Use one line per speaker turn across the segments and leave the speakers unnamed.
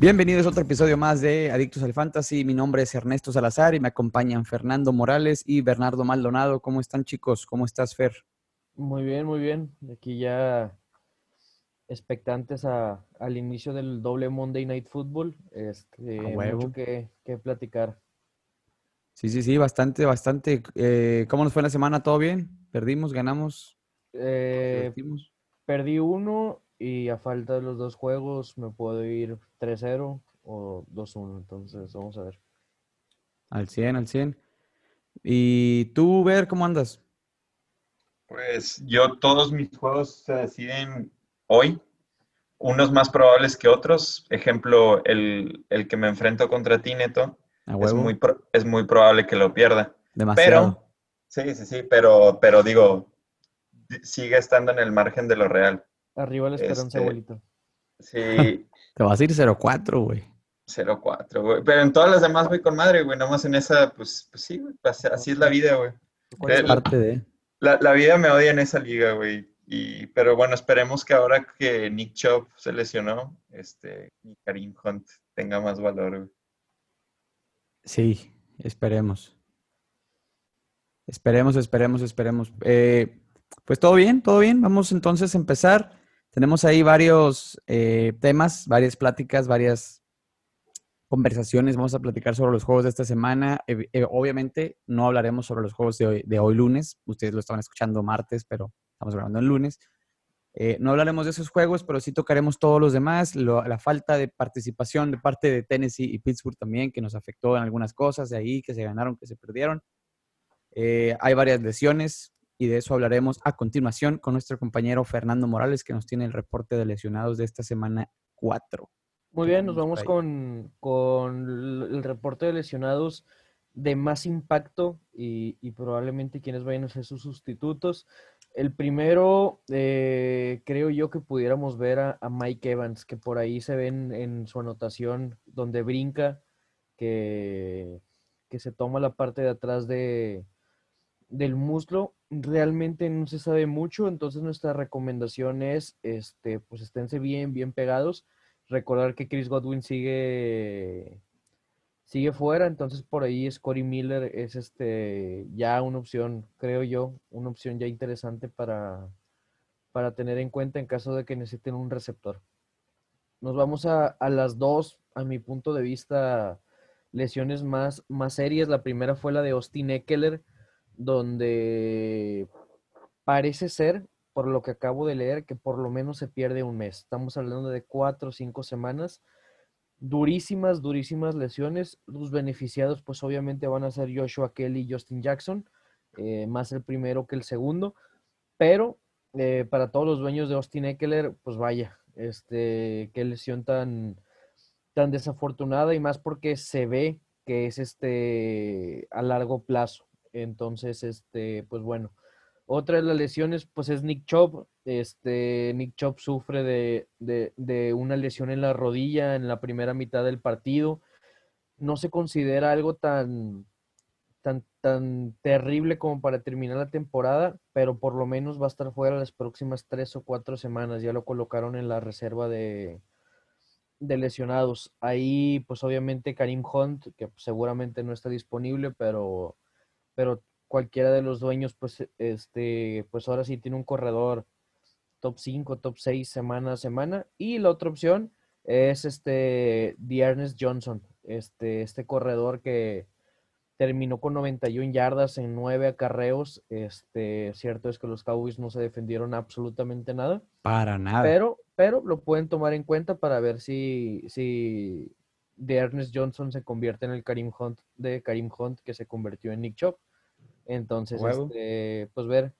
Bienvenidos a otro episodio más de Adictos al Fantasy. Mi nombre es Ernesto Salazar y me acompañan Fernando Morales y Bernardo Maldonado. ¿Cómo están chicos? ¿Cómo estás, Fer?
Muy bien, muy bien. Aquí ya expectantes a, al inicio del doble Monday Night Football. Este, mucho que, que platicar.
Sí, sí, sí, bastante, bastante. Eh, ¿Cómo nos fue la semana? ¿Todo bien? ¿Perdimos? ¿Ganamos?
Eh, perdí uno y a falta de los dos juegos me puedo ir 3-0 o 2-1. Entonces, vamos a ver.
Al 100, al 100. ¿Y tú, Ver, cómo andas?
Pues yo todos mis juegos se deciden hoy, unos más probables que otros. Ejemplo, el, el que me enfrento contra ti, Neto, es muy, pro- es muy probable que lo pierda.
Demasiado.
Pero, sí, sí, sí, pero, pero digo, di- sigue estando en el margen de lo real.
Arriba la esperanza,
Este-
abuelito.
Sí,
Te vas a ir 0-4, güey.
0-4, güey. Pero en todas las demás voy con madre, güey. Nomás en esa, pues, pues sí, güey. Así, así es la vida, güey.
¿Cuál es
Eh,
Parte de...
La, la vida me odia en esa liga, güey. Y, pero bueno, esperemos que ahora que Nick Chubb se lesionó, este, y Karim Hunt tenga más valor, güey.
Sí, esperemos. Esperemos, esperemos, esperemos. Eh, pues todo bien, todo bien. Vamos entonces a empezar. Tenemos ahí varios eh, temas, varias pláticas, varias conversaciones. Vamos a platicar sobre los juegos de esta semana. Eh, obviamente no hablaremos sobre los juegos de hoy, de hoy lunes. Ustedes lo estaban escuchando martes, pero estamos grabando el lunes. Eh, no hablaremos de esos juegos, pero sí tocaremos todos los demás. Lo- la falta de participación de parte de Tennessee y Pittsburgh también, que nos afectó en algunas cosas de ahí, que se ganaron, que se perdieron. Eh, hay varias lesiones y de eso hablaremos a continuación con nuestro compañero Fernando Morales, que nos tiene el reporte de lesionados de esta semana 4.
Muy
¿Qué
bien, nos vamos con, con el reporte de lesionados de más impacto y, y probablemente quienes vayan a ser sus sustitutos. El primero, eh, creo yo que pudiéramos ver a, a Mike Evans, que por ahí se ven en su anotación donde brinca, que, que se toma la parte de atrás de, del muslo. Realmente no se sabe mucho, entonces nuestra recomendación es, este, pues esténse bien, bien pegados recordar que Chris Godwin sigue sigue fuera, entonces por ahí Scotty Miller es este ya una opción, creo yo, una opción ya interesante para, para tener en cuenta en caso de que necesiten un receptor. Nos vamos a, a las dos, a mi punto de vista, lesiones más, más serias. La primera fue la de Austin Eckler, donde parece ser, por lo que acabo de leer, que por lo menos se pierde un mes. Estamos hablando de cuatro o cinco semanas. Durísimas, durísimas lesiones. Los beneficiados, pues obviamente van a ser Joshua Kelly y Justin Jackson, eh, más el primero que el segundo. Pero eh, para todos los dueños de Austin Eckler, pues vaya, este, qué lesión tan, tan desafortunada y más porque se ve que es este a largo plazo. Entonces, este, pues bueno. Otra de las lesiones, pues es Nick Chubb. Este, Nick Chubb sufre de, de, una lesión en la rodilla en la primera mitad del partido. No se considera algo tan, tan, tan terrible como para terminar la temporada, pero por lo menos va a estar fuera las próximas tres o cuatro semanas. Ya lo colocaron en la reserva de, de lesionados. Ahí, pues obviamente Karim Hunt, que pues, seguramente no está disponible, pero, pero cualquiera de los dueños, pues, este, pues ahora sí tiene un corredor top 5, top 6 semana a semana. Y la otra opción es este Ernest Johnson, este, este corredor que terminó con 91 yardas en 9 acarreos. Este, cierto es que los Cowboys no se defendieron absolutamente nada,
Para nada.
pero, pero lo pueden tomar en cuenta para ver si, si Ernest Johnson se convierte en el Karim Hunt de Karim Hunt que se convirtió en Nick Chubb. Entonces, este, pues ver,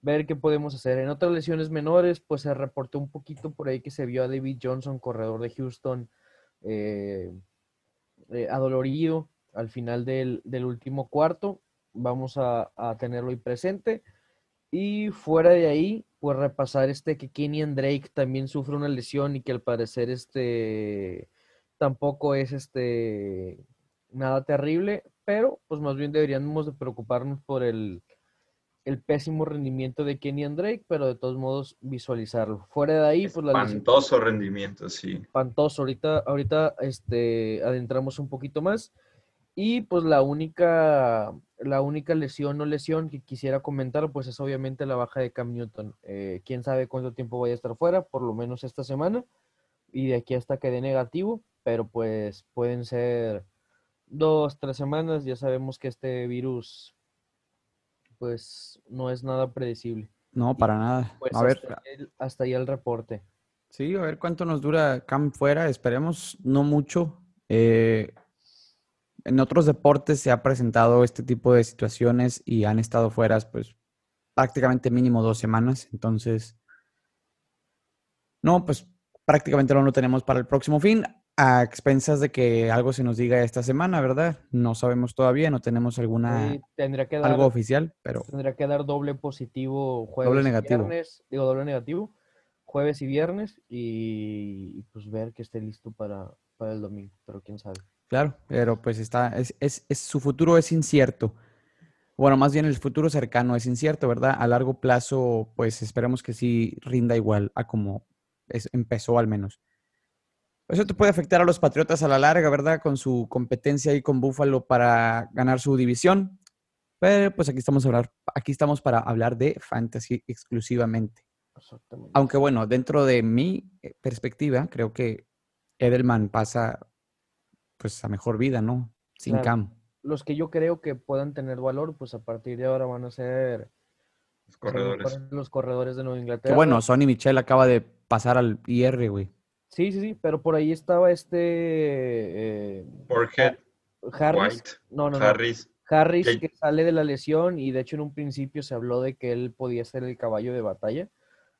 ver qué podemos hacer. En otras lesiones menores, pues se reportó un poquito por ahí que se vio a David Johnson, corredor de Houston, eh, eh, adolorido al final del, del último cuarto. Vamos a, a tenerlo ahí presente. Y fuera de ahí, pues repasar este que Kenyan Drake también sufre una lesión y que al parecer este tampoco es este nada terrible, pero pues más bien deberíamos de preocuparnos por el el pésimo rendimiento de Kenny and Drake, pero de todos modos visualizarlo. Fuera de ahí, pues la
Espantoso rendimiento, sí.
Espantoso. Ahorita, ahorita este, adentramos un poquito más. Y pues la única, la única lesión o lesión que quisiera comentar, pues es obviamente la baja de Cam Newton. Eh, quién sabe cuánto tiempo vaya a estar fuera, por lo menos esta semana. Y de aquí hasta que dé negativo, pero pues pueden ser dos, tres semanas. Ya sabemos que este virus pues no es nada predecible.
No, para nada.
Pues
a ver,
hasta, el, hasta ahí el reporte.
sí, a ver cuánto nos dura Cam fuera. Esperemos no mucho. Eh, en otros deportes se ha presentado este tipo de situaciones y han estado fuera, pues prácticamente mínimo dos semanas. Entonces, no, pues prácticamente no lo tenemos para el próximo fin a expensas de que algo se nos diga esta semana, ¿verdad? No sabemos todavía, no tenemos alguna
tendría que dar,
algo oficial, pero
tendría que dar doble positivo jueves
Doble
y viernes, digo doble negativo, jueves y viernes y, y, pues ver que esté listo para, para el domingo, pero quién sabe.
claro, pero pues está, es, es, es- su futuro es incierto. Bueno, más bien el futuro cercano es incierto, ¿verdad? A largo plazo, pues esperemos que sí rinda igual a como es- empezó al menos. Eso te puede afectar a los Patriotas a la larga, ¿verdad? Con su competencia ahí con Buffalo para ganar su división. Pero pues aquí estamos, a hablar, aquí estamos para hablar de fantasy exclusivamente.
Exactamente.
Aunque bueno, dentro de mi eh, perspectiva, creo que Edelman pasa pues a mejor vida, ¿no? Sin
Claro.
Cam.
Los que yo creo que puedan tener valor, pues a partir de ahora van a ser
Los corredores.
los corredores de Nueva
Que
Inglaterra.
bueno, Sonny Michel acaba de pasar al IR, güey.
Sí, sí, sí, pero por ahí estaba este eh,
Borget,
Harris.
White,
no, no, no.
Harris.
Harris que sale de la lesión y de hecho en un principio se habló de que él podía ser el caballo de batalla.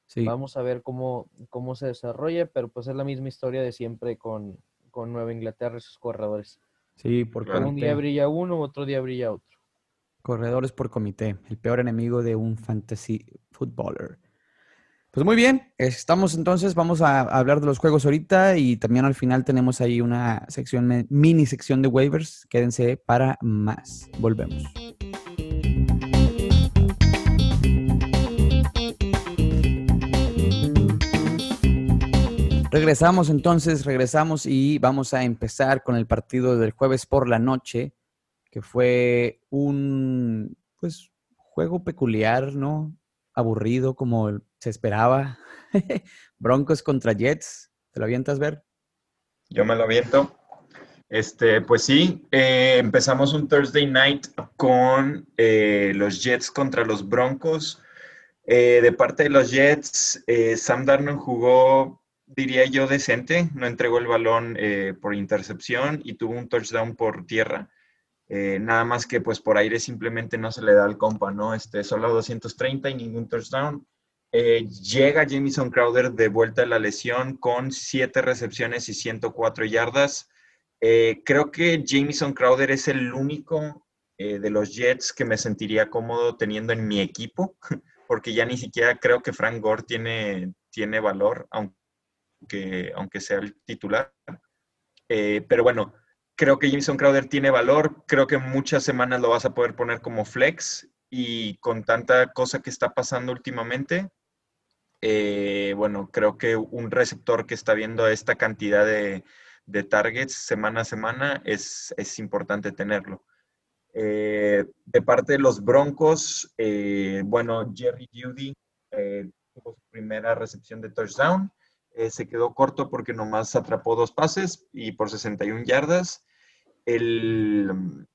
Sí,
Vamos a ver cómo, cómo se desarrolla, pero pues es la misma historia de siempre con, con Nueva Inglaterra y sus corredores.
sí, por
Claro.
Un día brilla uno, otro día brilla otro.
Corredores por comité, el peor enemigo de un fantasy footballer. Pues muy bien, estamos entonces, vamos a hablar de los juegos ahorita y también al final tenemos ahí una sección, mini sección de waivers. Quédense para más. Volvemos. Regresamos entonces, regresamos y vamos a empezar con el partido del jueves por la noche, que fue un pues juego peculiar, ¿no? Aburrido como el- se esperaba. Broncos contra Jets. ¿Te lo avientas ver?
Yo me lo aviento. Este, pues sí, eh, empezamos un Thursday night con eh, los Jets contra los Broncos. Eh, de parte de los Jets, eh, Sam Darnold jugó, diría yo, decente. No entregó el balón por intercepción y tuvo un touchdown por tierra. Nada más que pues por aire simplemente no se le da al compa, ¿no? Este, solo 230 y ningún touchdown. Eh, llega Jamison Crowder de vuelta de la lesión con 7 recepciones y 104 yardas. Eh, creo que Jamison Crowder es el único eh, de los Jets que me sentiría cómodo teniendo en mi equipo, porque ya ni siquiera creo que Frank Gore tiene, tiene valor, aunque, aunque sea el titular. Eh, pero bueno, creo que Jamison Crowder tiene valor, creo que muchas semanas lo vas a poder poner como flex y con tanta cosa que está pasando últimamente, eh, bueno, creo que un receptor que está viendo esta cantidad de, de targets semana a semana es, es importante tenerlo. Eh, de parte de los Broncos, eh, bueno, Jerry Judy tuvo su primera recepción de touchdown. Se quedó corto porque nomás atrapó dos pases y por 61 yardas. El,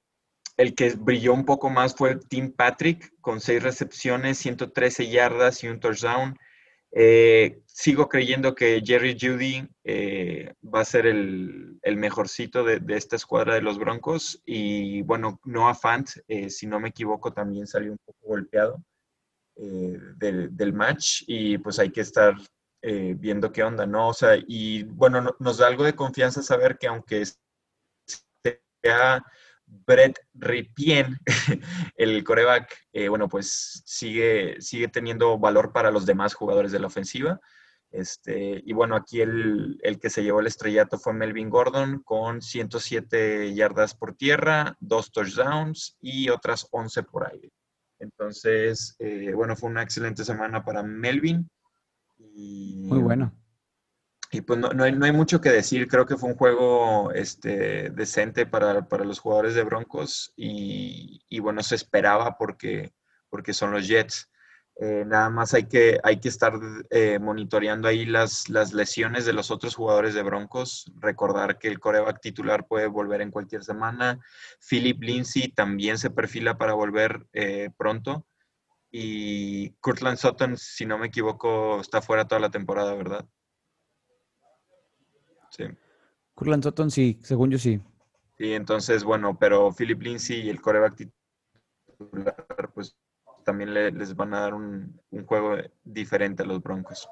el que brilló un poco más fue Tim Patrick con seis recepciones, 113 yardas y un touchdown. Eh, sigo creyendo que Jerry Judy eh, va a ser el, mejorcito de, esta escuadra de los Broncos. Y bueno, Noah Fant, eh, si no me equivoco, también salió un poco golpeado eh, del, match. Y pues hay que estar viendo qué onda, ¿no? O sea, y bueno, no, nos da algo de confianza saber que aunque sea Brett Ripien, el coreback, eh, bueno, pues sigue, sigue teniendo valor para los demás jugadores de la ofensiva. Este, y bueno, aquí el, el, que se llevó el estrellato fue Melvin Gordon con 107 yardas por tierra, dos touchdowns y otras 11 por aire. Entonces, eh, bueno, fue una excelente semana para Melvin.
Muy bueno.
Y pues no, hay, no, hay, mucho que decir, creo que fue un juego este, decente para, los jugadores de Broncos y, y, bueno, se esperaba porque, porque son los Jets. Eh, nada más hay que, hay que estar eh, monitoreando ahí las, las lesiones de los otros jugadores de Broncos. Recordar que el coreback titular puede volver en cualquier semana. Philip Lindsay también se perfila para volver eh, pronto. Y Kurtland Sutton, si no me equivoco, está fuera toda la temporada, ¿verdad?
Sí. Kurtland Sutton, sí, según yo sí.
Sí, entonces, bueno, pero Philip Lindsay y el coreback titular, pues también les van a dar un, juego diferente a los Broncos.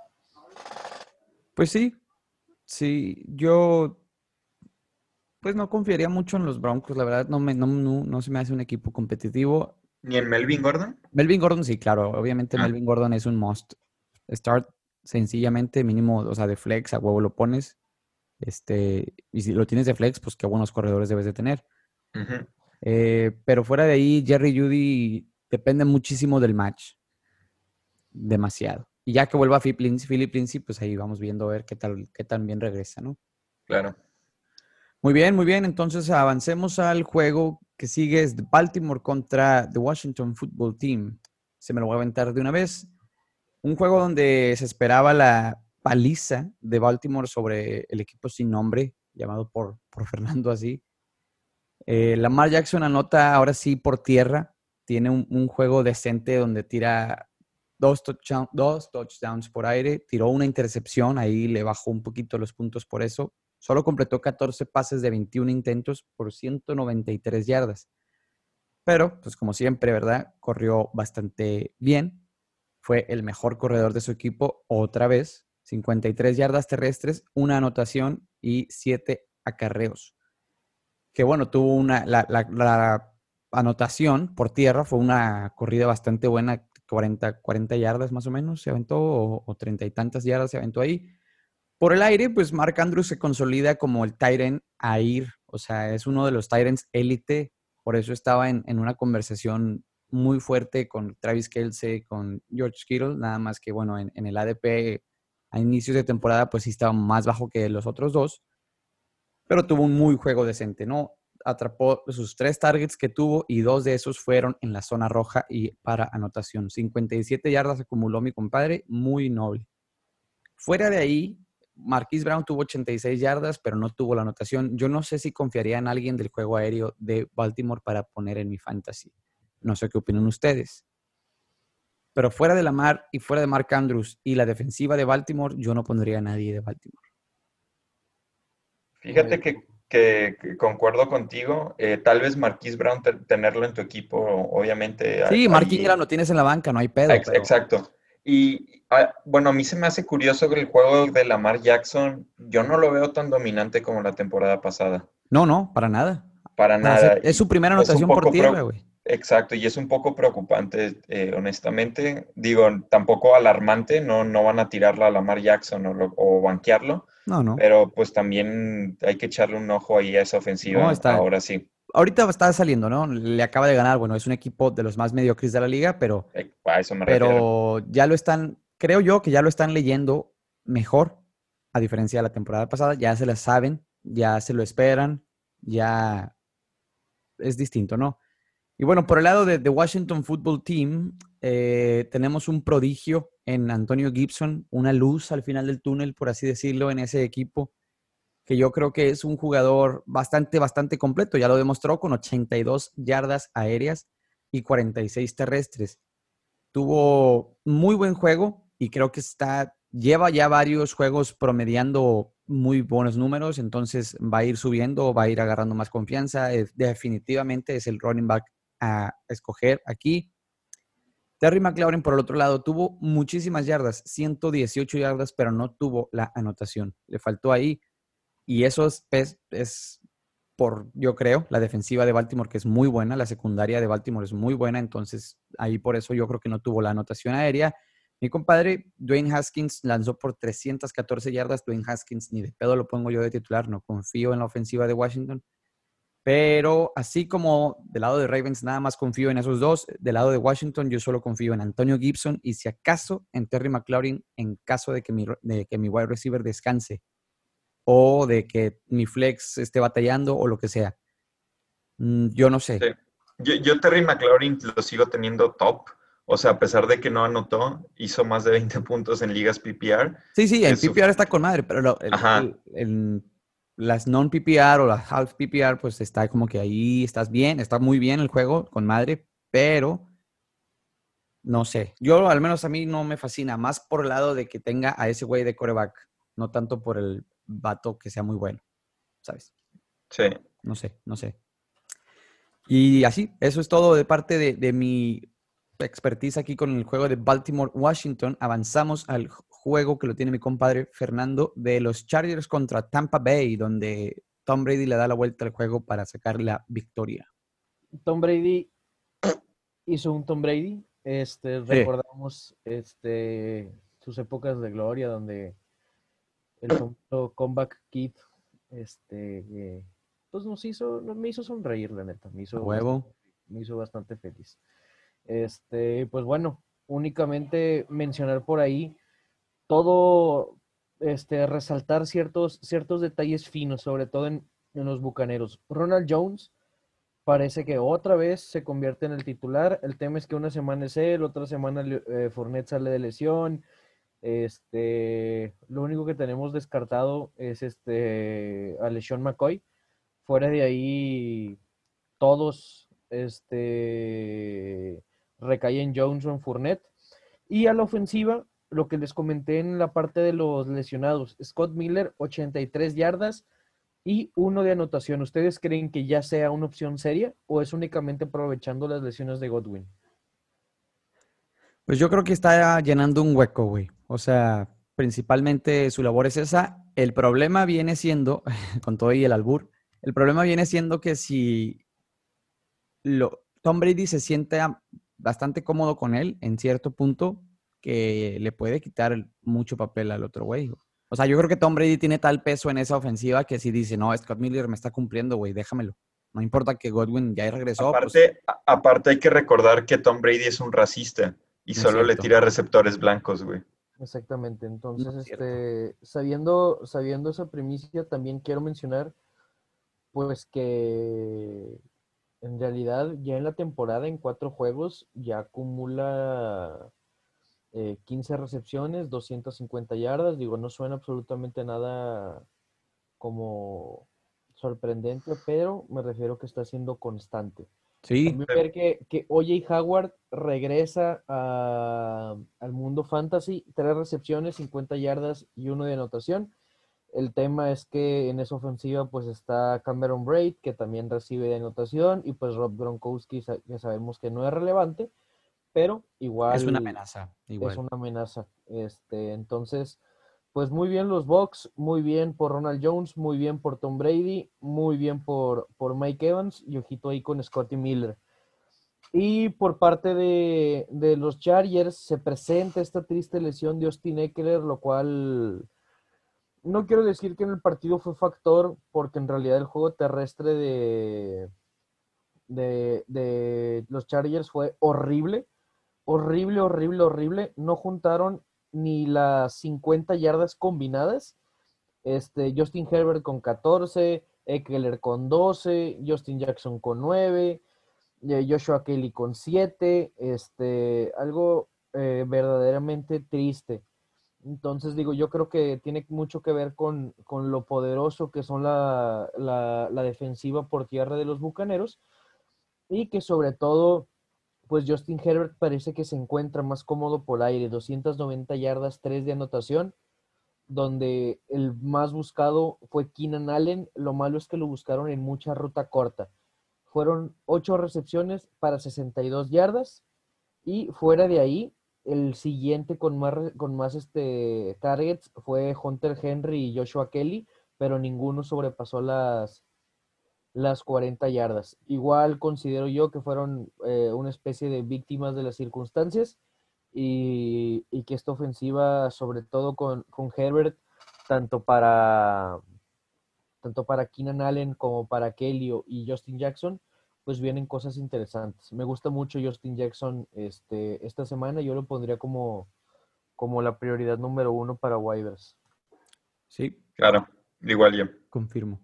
Pues sí, sí, yo pues no confiaría mucho en los Broncos, la verdad no, me, no, se me hace un equipo competitivo.
¿Ni en Melvin Gordon?
Melvin Gordon sí, claro, obviamente ah. Melvin Gordon es un must. Start sencillamente, mínimo, o sea, de flex, a huevo lo pones. Este, y si lo tienes de flex, pues qué buenos corredores debes de tener. Eh, pero fuera de ahí, Jerry Judy depende muchísimo del match. Demasiado. Y ya que vuelva Philip Lindsay, Philip Lindsay, pues ahí vamos viendo a ver qué tal, qué tan bien regresa, ¿no?
Claro.
Muy bien, muy bien. Entonces avancemos al juego que sigue es Baltimore contra The Washington Football Team. Se me lo voy a aventar de una vez. Un juego donde se esperaba la paliza de Baltimore sobre el equipo sin nombre, llamado por, por Fernando así. Eh, Lamar Jackson anota ahora sí por tierra tiene un, juego decente donde tira dos, dos touchdowns por aire, tiró una intercepción, ahí le bajó un poquito los puntos por eso. Solo completó 14 pases de 21 intentos por 193 yardas. Pero, pues como siempre, ¿verdad? Corrió bastante bien. Fue el mejor corredor de su equipo otra vez. 53 yardas terrestres, una anotación y 7 acarreos. Que bueno, tuvo una, la, anotación por tierra fue una corrida bastante buena, 40, 40 yardas más o menos se aventó, o, treinta y tantas yardas se aventó ahí. Por el aire, pues Mark Andrews se consolida como el Tyrant a ir, o sea, es uno de los Tyrants élite, por eso estaba en, una conversación muy fuerte con Travis Kelsey, con George Kittle, nada más que, bueno, en, en el ADP a inicios de temporada, pues sí estaba más bajo que los otros dos, pero tuvo un muy juego decente, ¿no? atrapó sus tres targets que tuvo y dos de esos fueron en la zona roja y para anotación. 57 yardas acumuló mi compadre, muy noble. Fuera de ahí, Marquise Brown tuvo 86 yardas, pero no tuvo la anotación. Yo no sé si confiaría en alguien del juego aéreo de Baltimore para poner en mi fantasy. No sé qué opinan ustedes. Pero fuera de la mar y fuera de Mark Andrews y la defensiva de Baltimore, yo no pondría a nadie de Baltimore.
Fíjate que que, concuerdo contigo. Eh, tal vez Marquise Brown tenerlo en tu equipo, obviamente.
Sí, Marquise Brown lo tienes en la banca, no hay pedo.
Exacto. Y ah, bueno, a mí se me hace curioso que el juego de Lamar Jackson, yo no lo veo tan dominante como la temporada pasada.
No, no, para nada.
Para nada.
Es su primera anotación por tierra, güey.
Exacto, y es un poco preocupante, eh, honestamente. Digo, tampoco alarmante, no, no van a tirarla a Lamar Jackson o, o banquearlo,
no, no.
Pero pues también hay que echarle un ojo ahí a esa ofensiva. Ahora sí.
Ahorita está saliendo, ¿no? Le acaba de ganar. Bueno, es un equipo de los más mediocres de la liga, pero.
Eh, a eso me
pero ya lo están. Creo yo que ya lo están leyendo mejor, a diferencia de la temporada pasada. Ya se la saben, ya se lo esperan, ya es distinto, ¿no? Y bueno, por el lado de, Washington Football Team, eh, tenemos un prodigio en Antonio Gibson, una luz al final del túnel, por así decirlo, en ese equipo, que yo creo que es un jugador bastante, bastante completo. Ya lo demostró con 82 yardas aéreas y 46 terrestres. Tuvo muy buen juego y creo que está, lleva ya varios juegos promediando muy buenos números, entonces va a ir subiendo, va a ir agarrando más confianza. definitivamente es el running back escoger aquí. Terry McLaurin, por el otro lado, tuvo muchísimas yardas, 118 yardas, pero no tuvo la anotación. Le faltó ahí. Y eso es, es, por, yo creo, la defensiva de Baltimore, que es muy buena, la secundaria de Baltimore es muy buena, entonces ahí por eso yo creo que no tuvo la anotación aérea. Mi compadre Dwayne Haskins lanzó por 314 yardas. Dwayne Haskins ni de pedo lo pongo yo de titular, no confío en la ofensiva de Washington. Pero así como del lado de Ravens nada más confío en esos dos, del lado de Washington yo solo confío en Antonio Gibson y si acaso en Terry McLaurin en caso de que mi, de que mi wide receiver descanse o de que mi flex esté batallando o lo que sea. Mm, Yo no sé.
Sí. Yo, yo Terry McLaurin lo sigo teniendo top. O sea, a pesar de que no anotó, hizo más de 20 puntos en ligas PPR.
Sí, sí, el
Eso.
PPR está con madre, pero lo- el- el- las non-PPR o las half PPR, pues está como que ahí estás bien, está muy bien el juego con madre, pero no sé. Yo, al menos a mí, no me fascina, más por el lado de que tenga a ese güey de coreback, no tanto por el vato que sea muy bueno, ¿sabes?
Sí.
No sé, no sé. Y así, eso es todo de parte de, de mi expertise aquí con el juego de Baltimore-Washington. Avanzamos al juego que lo tiene mi compadre Fernando de los Chargers contra Tampa Bay, donde Tom Brady le da la vuelta al juego para sacar la victoria.
Tom Brady hizo un Tom Brady. Este, recordamos este, sus épocas de gloria donde el famoso comeback kid este, eh, pues nos hizo, me hizo sonreír, la neta. Me hizo,
huevo.
me hizo bastante feliz. Este, pues bueno, únicamente mencionar por ahí todo, este, resaltar ciertos, ciertos detalles finos, sobre todo en, en los bucaneros. Ronald Jones parece que otra vez se convierte en el titular. El tema es que una semana es él, otra semana eh, Fournette sale de lesión. Este, lo único que tenemos descartado es este a LeSean McCoy. Fuera de ahí, todos este, recaen en Jones o en Fournette. Y a la ofensiva, lo que les comenté en la parte de los lesionados, Scott Miller, 83 yardas y uno de anotación. ¿Ustedes creen que ya sea una opción seria o es únicamente aprovechando las lesiones de Godwin?
Pues yo creo que está llenando un hueco, güey. O sea, principalmente su labor es esa. El problema viene siendo, con todo y el albur, el problema viene siendo que si Tom Brady se siente bastante cómodo con él en cierto punto, que le puede quitar mucho papel al otro güey. O sea, yo creo que Tom Brady tiene tal peso en esa ofensiva que si dice, no, Scott Miller me está cumpliendo, güey, déjamelo. No importa que Godwin ya regresó. pues,
Aparte, aparte hay que recordar que Tom Brady es un racista y solo le tira receptores blancos, güey.
Exactamente. Entonces,
es
este, sabiendo, sabiendo esa primicia, también quiero mencionar, pues que en realidad ya en la temporada, en cuatro juegos, ya acumula eh, 15 recepciones, 250 yardas. Digo, no suena absolutamente nada como sorprendente, pero me refiero que está siendo constante.
sí,
También ver que, que O.J. Howard regresa a- al mundo fantasy, tres recepciones, 50 yardas y uno de anotación. El tema es que en esa ofensiva pues está Cameron Braid, que también recibe de anotación, y pues Rob Gronkowski, que sabemos que no es relevante, pero igual
es una amenaza. Igual.
es una amenaza. Este, entonces, pues muy bien los Bucks, muy bien por Ronald Jones, muy bien por Tom Brady, muy bien por, por Mike Evans y ojito ahí con Scotty Miller. Y por parte de, de los Chargers se presenta esta triste lesión de Austin Eckler, lo cual no quiero decir que en el partido fue factor, porque en realidad el juego terrestre de, de, de los Chargers fue horrible horrible, horrible, horrible. No juntaron ni las 50 yardas combinadas. Este, Justin Herbert con 14, Eckler con 12, Justin Jackson con 9, eh, Joshua Kelly con 7. Este, algo eh, verdaderamente triste. Entonces digo, yo creo que tiene mucho que ver con, con lo poderoso que son la, la, la defensiva por tierra de los Bucaneros y que sobre todo pues Justin Herbert parece que se encuentra más cómodo por aire, 290 yardas, 3 de anotación, donde el más buscado fue Keenan Allen, lo malo es que lo buscaron en mucha ruta corta. Fueron 8 recepciones para 62 yardas y fuera de ahí, el siguiente con más, con más este, targets fue Hunter Henry y Joshua Kelly, pero ninguno sobrepasó las, las 40 yardas. Igual considero yo que fueron eh, una especie de víctimas de las circunstancias y, y que esta ofensiva, sobre todo con, con Herbert, tanto para, tanto para Keenan Allen como para Kelly y Justin Jackson, pues vienen cosas interesantes. Me gusta mucho Justin Jackson este, esta semana, yo lo pondría como, como la prioridad número uno para Waivers.
Sí.
Claro, igual yo.
Confirmo.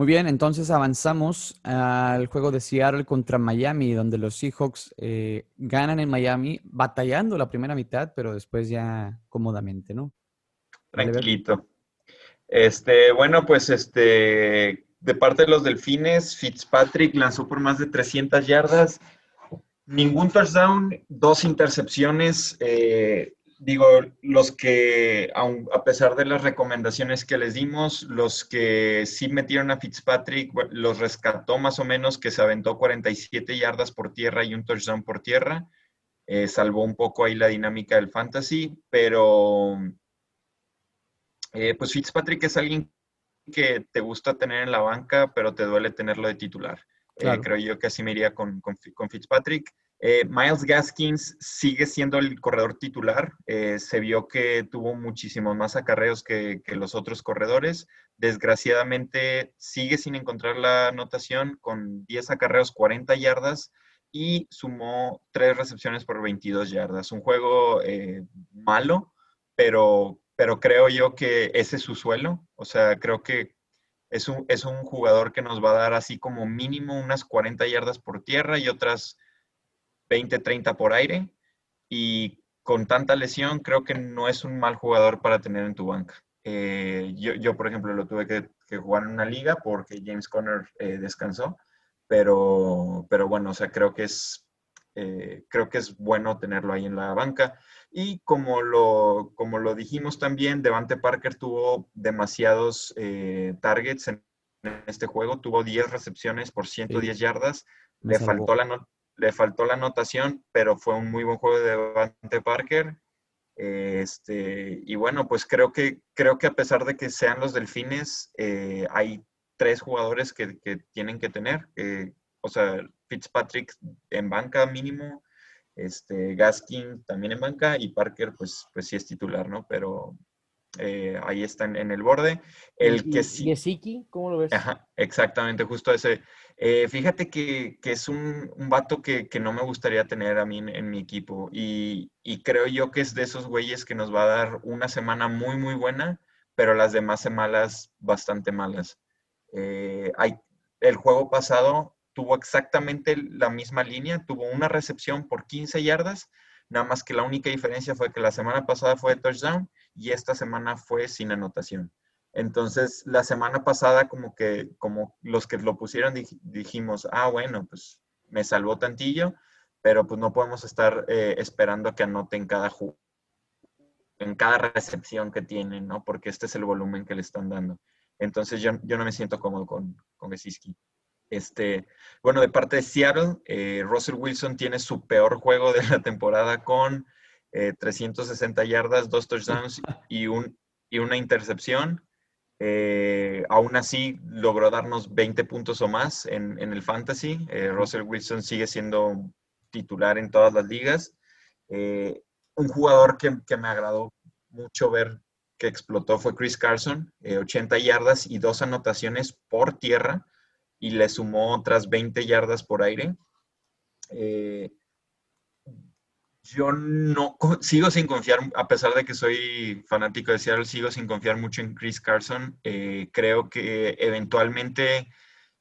Muy bien, entonces avanzamos al juego de Seattle contra Miami, donde los Seahawks eh, ganan en Miami, batallando la primera mitad, pero después ya cómodamente, ¿no?
Tranquilito. Este, bueno, pues este, de parte de los Delfines, Fitzpatrick lanzó por más de 300 yardas, ningún touchdown, dos intercepciones. Eh, digo, los que, a pesar de las recomendaciones que les dimos, los que sí metieron a Fitzpatrick, los rescató más o menos, que se aventó 47 yardas por tierra y un touchdown por tierra. Eh, salvó un poco ahí la dinámica del fantasy, pero eh, pues Fitzpatrick es alguien que te gusta tener en la banca, pero te duele tenerlo de titular. Eh, creo yo que así me iría con, con Fitzpatrick. Eh, Miles Gaskins sigue siendo el corredor titular. Eh, se vio que tuvo muchísimos más acarreos que, los otros corredores. Desgraciadamente sigue sin encontrar la anotación con 10 acarreos, 40 yardas y sumó 3 recepciones por 22 yardas. Un juego eh, malo, pero, pero creo yo que ese es su suelo. O sea, creo que es un, es un jugador que nos va a dar así como mínimo unas 40 yardas por tierra y otras 20, 30 por aire y con tanta lesión creo que no es un mal jugador para tener en tu banca. Eh, yo, por ejemplo, lo tuve que, jugar en una liga porque James Conner eh, descansó, pero, pero bueno, o sea, creo que es... Eh, creo que es bueno tenerlo ahí en la banca. Y como lo, como lo dijimos también, Devante Parker tuvo demasiados targets en este juego, tuvo 10 recepciones por 110 yardas, le faltó, la le faltó la anotación, pero fue un muy buen juego de Devante Parker. Este, y bueno, pues creo que, creo que a pesar de que sean los delfines, eh, hay tres jugadores que, tienen que tener. o sea, Fitzpatrick en banca mínimo, este, Gaskin también en banca y Parker pues, pues sí es titular, ¿no? Pero eh, ahí están en el borde. El que
sí. ¿cómo lo ves?
exactamente, justo ese. Eh, fíjate que, es un, vato que, no me gustaría tener a mí en, mi equipo y, creo yo que es de esos güeyes que nos va a dar una semana muy, muy buena, pero las demás semanas bastante malas. Eh, hay, el juego pasado tuvo exactamente la misma línea, tuvo una recepción por 15 yardas, nada más que la única diferencia fue que la semana pasada fue touchdown y esta semana fue sin anotación. Entonces, la semana pasada, como que, como los que lo pusieron, dijimos, ah, bueno, pues me salvó tantillo, pero pues no podemos estar eh, esperando que anoten cada en cada recepción que tienen, ¿no? Porque este es el volumen que le están dando. Entonces, yo, no me siento cómodo con, con Este, bueno, de parte de Seattle, eh, Russell Wilson tiene su peor juego de la temporada con 360 eh, yardas, dos touchdowns y, un, y una intercepción. Eh, aún así, logró darnos 20 puntos o más en, el fantasy. Eh, Russell Wilson sigue siendo titular en todas las ligas. Eh, un jugador que, me agradó mucho ver que explotó fue Chris Carson, 80 yardas y dos anotaciones por tierra y le sumó otras 20 yardas por aire yo no sigo sin confiar, a pesar de que soy fanático de Seattle, sigo sin confiar mucho en Chris Carson. Eh, creo que eventualmente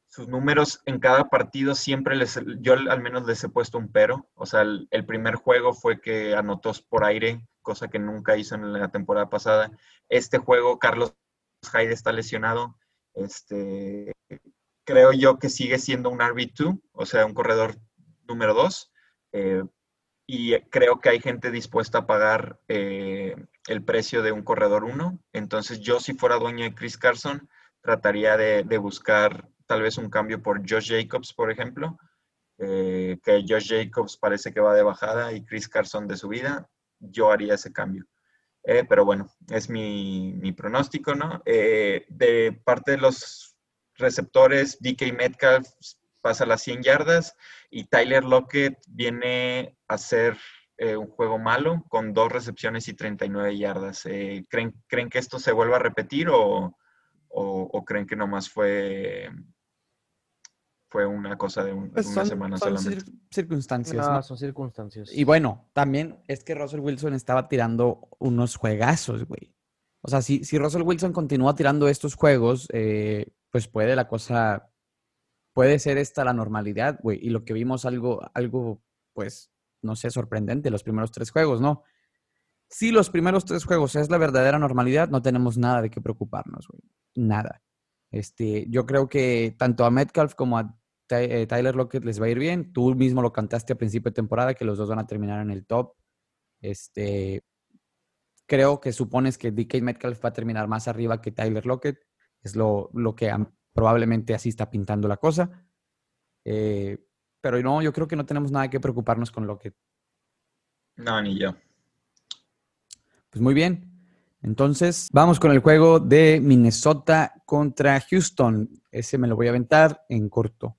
sus números en cada partido siempre les, yo al menos les he puesto un pero. O sea, el, primer juego fue que anotó por aire, cosa que nunca hizo en la temporada pasada. Este juego, Carlos Hyde está lesionado. Este, creo yo que sigue siendo un RB2, o sea, un corredor número 2 y creo que hay gente dispuesta a pagar eh, el precio de un corredor 1. Entonces yo si fuera dueño de Chris Carson, trataría de, buscar tal vez un cambio por Josh Jacobs, por ejemplo, eh, que Josh Jacobs parece que va de bajada y Chris Carson de subida. Yo haría ese cambio. Eh, pero bueno, es mi, mi pronóstico, ¿no? de parte de los receptores, DK Metcalf pasa las 100 yardas y Tyler Lockett viene a hacer eh, un juego malo con dos recepciones y 39 yardas. Eh, ¿creen, ¿Creen que esto se vuelva a repetir o,
o, creen que nomás fue, fue una cosa de
pues
una semana solamente?
circunstancias.
Son circunstancias.
Y bueno, también es que Russell Wilson estaba tirando unos juegazos, güey. O sea, si, si Russell Wilson continúa tirando estos juegos, eh, pues puede la cosa, puede ser esta la normalidad, güey. Y lo que vimos algo, algo, pues, no sé, sorprendente, los primeros tres juegos, ¿no? Si los primeros tres juegos es la verdadera normalidad, no tenemos nada de qué preocuparnos, güey. Nada. Este, yo creo que tanto a Metcalf como a eh, Tyler Lockett les va a ir bien. Tú mismo lo cantaste a principio de temporada, que los dos van a terminar en el top. Este, creo que supones que DK Metcalf va a terminar más arriba que Tyler Lockett. Es lo, lo que probablemente así está pintando la cosa. Eh, pero no, yo creo que no tenemos nada que preocuparnos con Lockett.
No, ni yo.
Pues muy bien. Entonces, vamos con el juego de Minnesota contra Houston. Ese me lo voy a aventar en corto.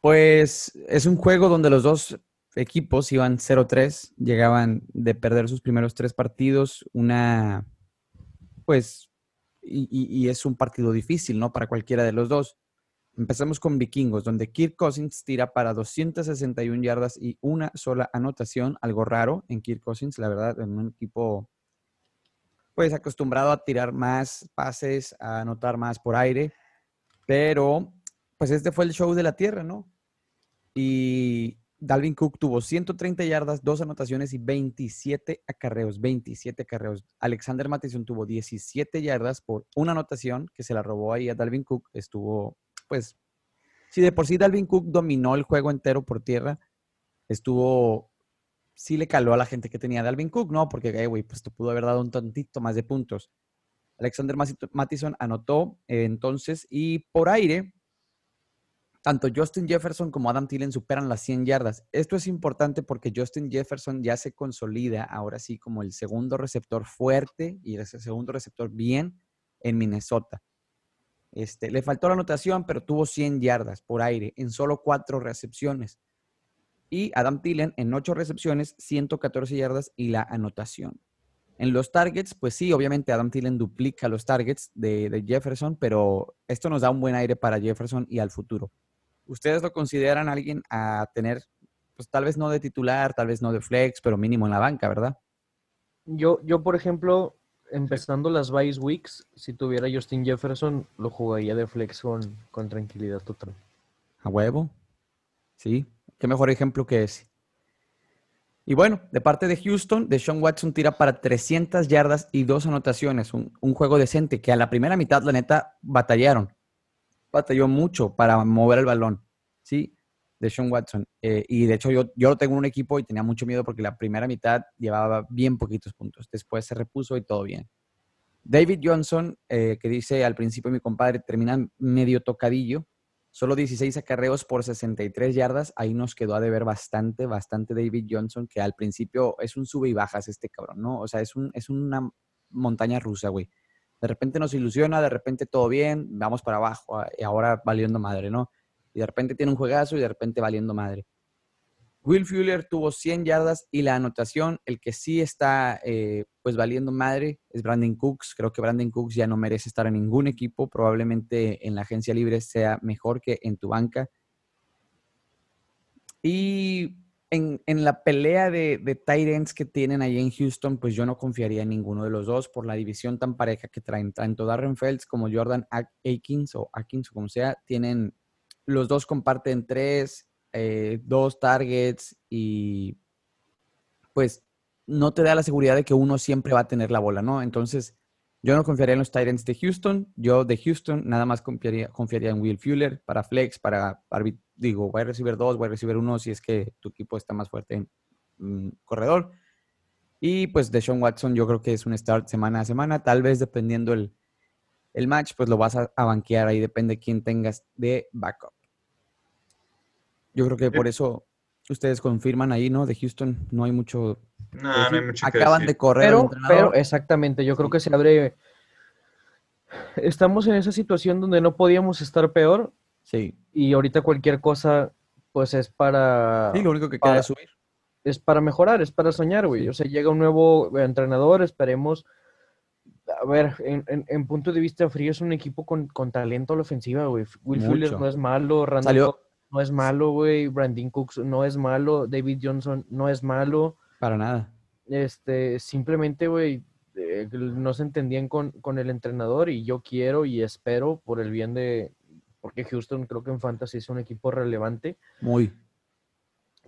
Pues es un juego donde los dos equipos iban 0-3, llegaban de perder sus primeros tres partidos, una, pues, y, es un partido difícil, ¿no? Para cualquiera de los dos. Empezamos con Vikingos, donde Kirk Cousins tira para 261 yardas y una sola anotación, algo raro en Kirk Cousins, la verdad, en un equipo pues acostumbrado a tirar más pases, a anotar más por aire, pero pues este fue el show de la tierra, ¿no? Y Dalvin Cook tuvo 130 yardas, dos anotaciones y 27 acarreos, 27 acarreos. Alexander Mattison tuvo 17 yardas por una anotación que se la robó ahí a Dalvin Cook. Estuvo pues, si de por sí Dalvin Cook dominó el juego entero por tierra, estuvo, sí le caló a la gente que tenía Dalvin Cook, ¿no? Porque, güey, pues te pudo haber dado un tantito más de puntos. Alexander Mattison anotó eh, entonces y por aire, tanto Justin Jefferson como Adam Thielen superan las 100 yardas. Esto es importante porque Justin Jefferson ya se consolida ahora sí como el segundo receptor fuerte y el segundo receptor bien en Minnesota. Este, le faltó la anotación, pero tuvo 100 yardas por aire en solo cuatro recepciones. Y Adam Thielen en ocho recepciones, 114 yardas y la anotación. En los targets, pues sí, obviamente Adam Thielen duplica los targets de, Jefferson, pero esto nos da un buen aire para Jefferson y al futuro. ¿Ustedes lo consideran alguien a tener, pues tal vez no de titular, tal vez no de flex, pero mínimo en la banca, ¿verdad?
Yo, yo por ejemplo, empezando las bye weeks, si tuviera Justin Jefferson, lo jugaría de flex con, tranquilidad total.
A huevo. Sí, qué mejor ejemplo que ese. Y bueno, de parte de Houston, Deshaun Watson tira para 300 yardas y dos anotaciones. Un, juego decente que a la primera mitad, la neta, batallaron. Batalló mucho para mover el balón. Sí, Deshaun Watson. Eh, y de hecho, yo, yo tengo un equipo y tenía mucho miedo porque la primera mitad llevaba bien poquitos puntos. Después se repuso y todo bien. David Johnson, eh, que dice al principio mi compadre, termina medio tocadillo. Solo 16 acarreos por 63 yardas. Ahí nos quedó a deber bastante, bastante David Johnson, que al principio es un sube y bajas este cabrón, ¿no? O sea, es, un, es una montaña rusa, güey. De repente nos ilusiona, de repente todo bien, vamos para abajo y ahora valiendo madre, ¿no? y de repente tiene un juegazo y de repente valiendo madre. Will Fuller tuvo 100 yardas y la anotación, el que sí está eh, pues valiendo madre es Brandon Cooks. Creo que Brandon Cooks ya no merece estar en ningún equipo. Probablemente en la agencia libre sea mejor que en tu banca. Y en, la pelea de, de tight que tienen ahí en Houston, pues yo no confiaría en ninguno de los dos por la división tan pareja que traen. Tanto Darren Felds como Jordan Akins o Akins o como sea, tienen los dos comparten tres, eh, dos targets y pues no te da la seguridad de que uno siempre va a tener la bola, ¿no? Entonces, yo no confiaría en los Titans de Houston. Yo de Houston nada más confiaría, confiaría en Will Fuller para flex, para, digo, voy a recibir dos, voy a recibir uno si es que tu equipo está más fuerte en mm, corredor. Y pues de Sean Watson yo creo que es un start semana a semana, tal vez dependiendo el, el match, pues lo vas a, a banquear ahí, depende quién tengas de backup. Yo creo que por eso ustedes confirman ahí, ¿no? De Houston no hay mucho.
No, no hay mucho
Acaban de correr.
Pero, pero, exactamente, yo creo que se abre. Estamos en esa situación donde no podíamos estar peor.
Sí.
Y ahorita cualquier cosa, pues es para.
Sí, lo único que queda es subir.
Es para mejorar, es para soñar, güey. O sea, llega un nuevo entrenador, esperemos a ver, en, en- en punto de vista frío es un equipo con, con talento a la ofensiva, güey. Will Fuller no es malo, Randall
Salió-
no es malo, güey. Brandon Cooks no es malo, David Johnson no es malo.
Para nada.
Este, simplemente, güey, eh, no se entendían con, con el entrenador y yo quiero y espero por el bien de, porque Houston creo que en Fantasy es un equipo relevante,
Muy.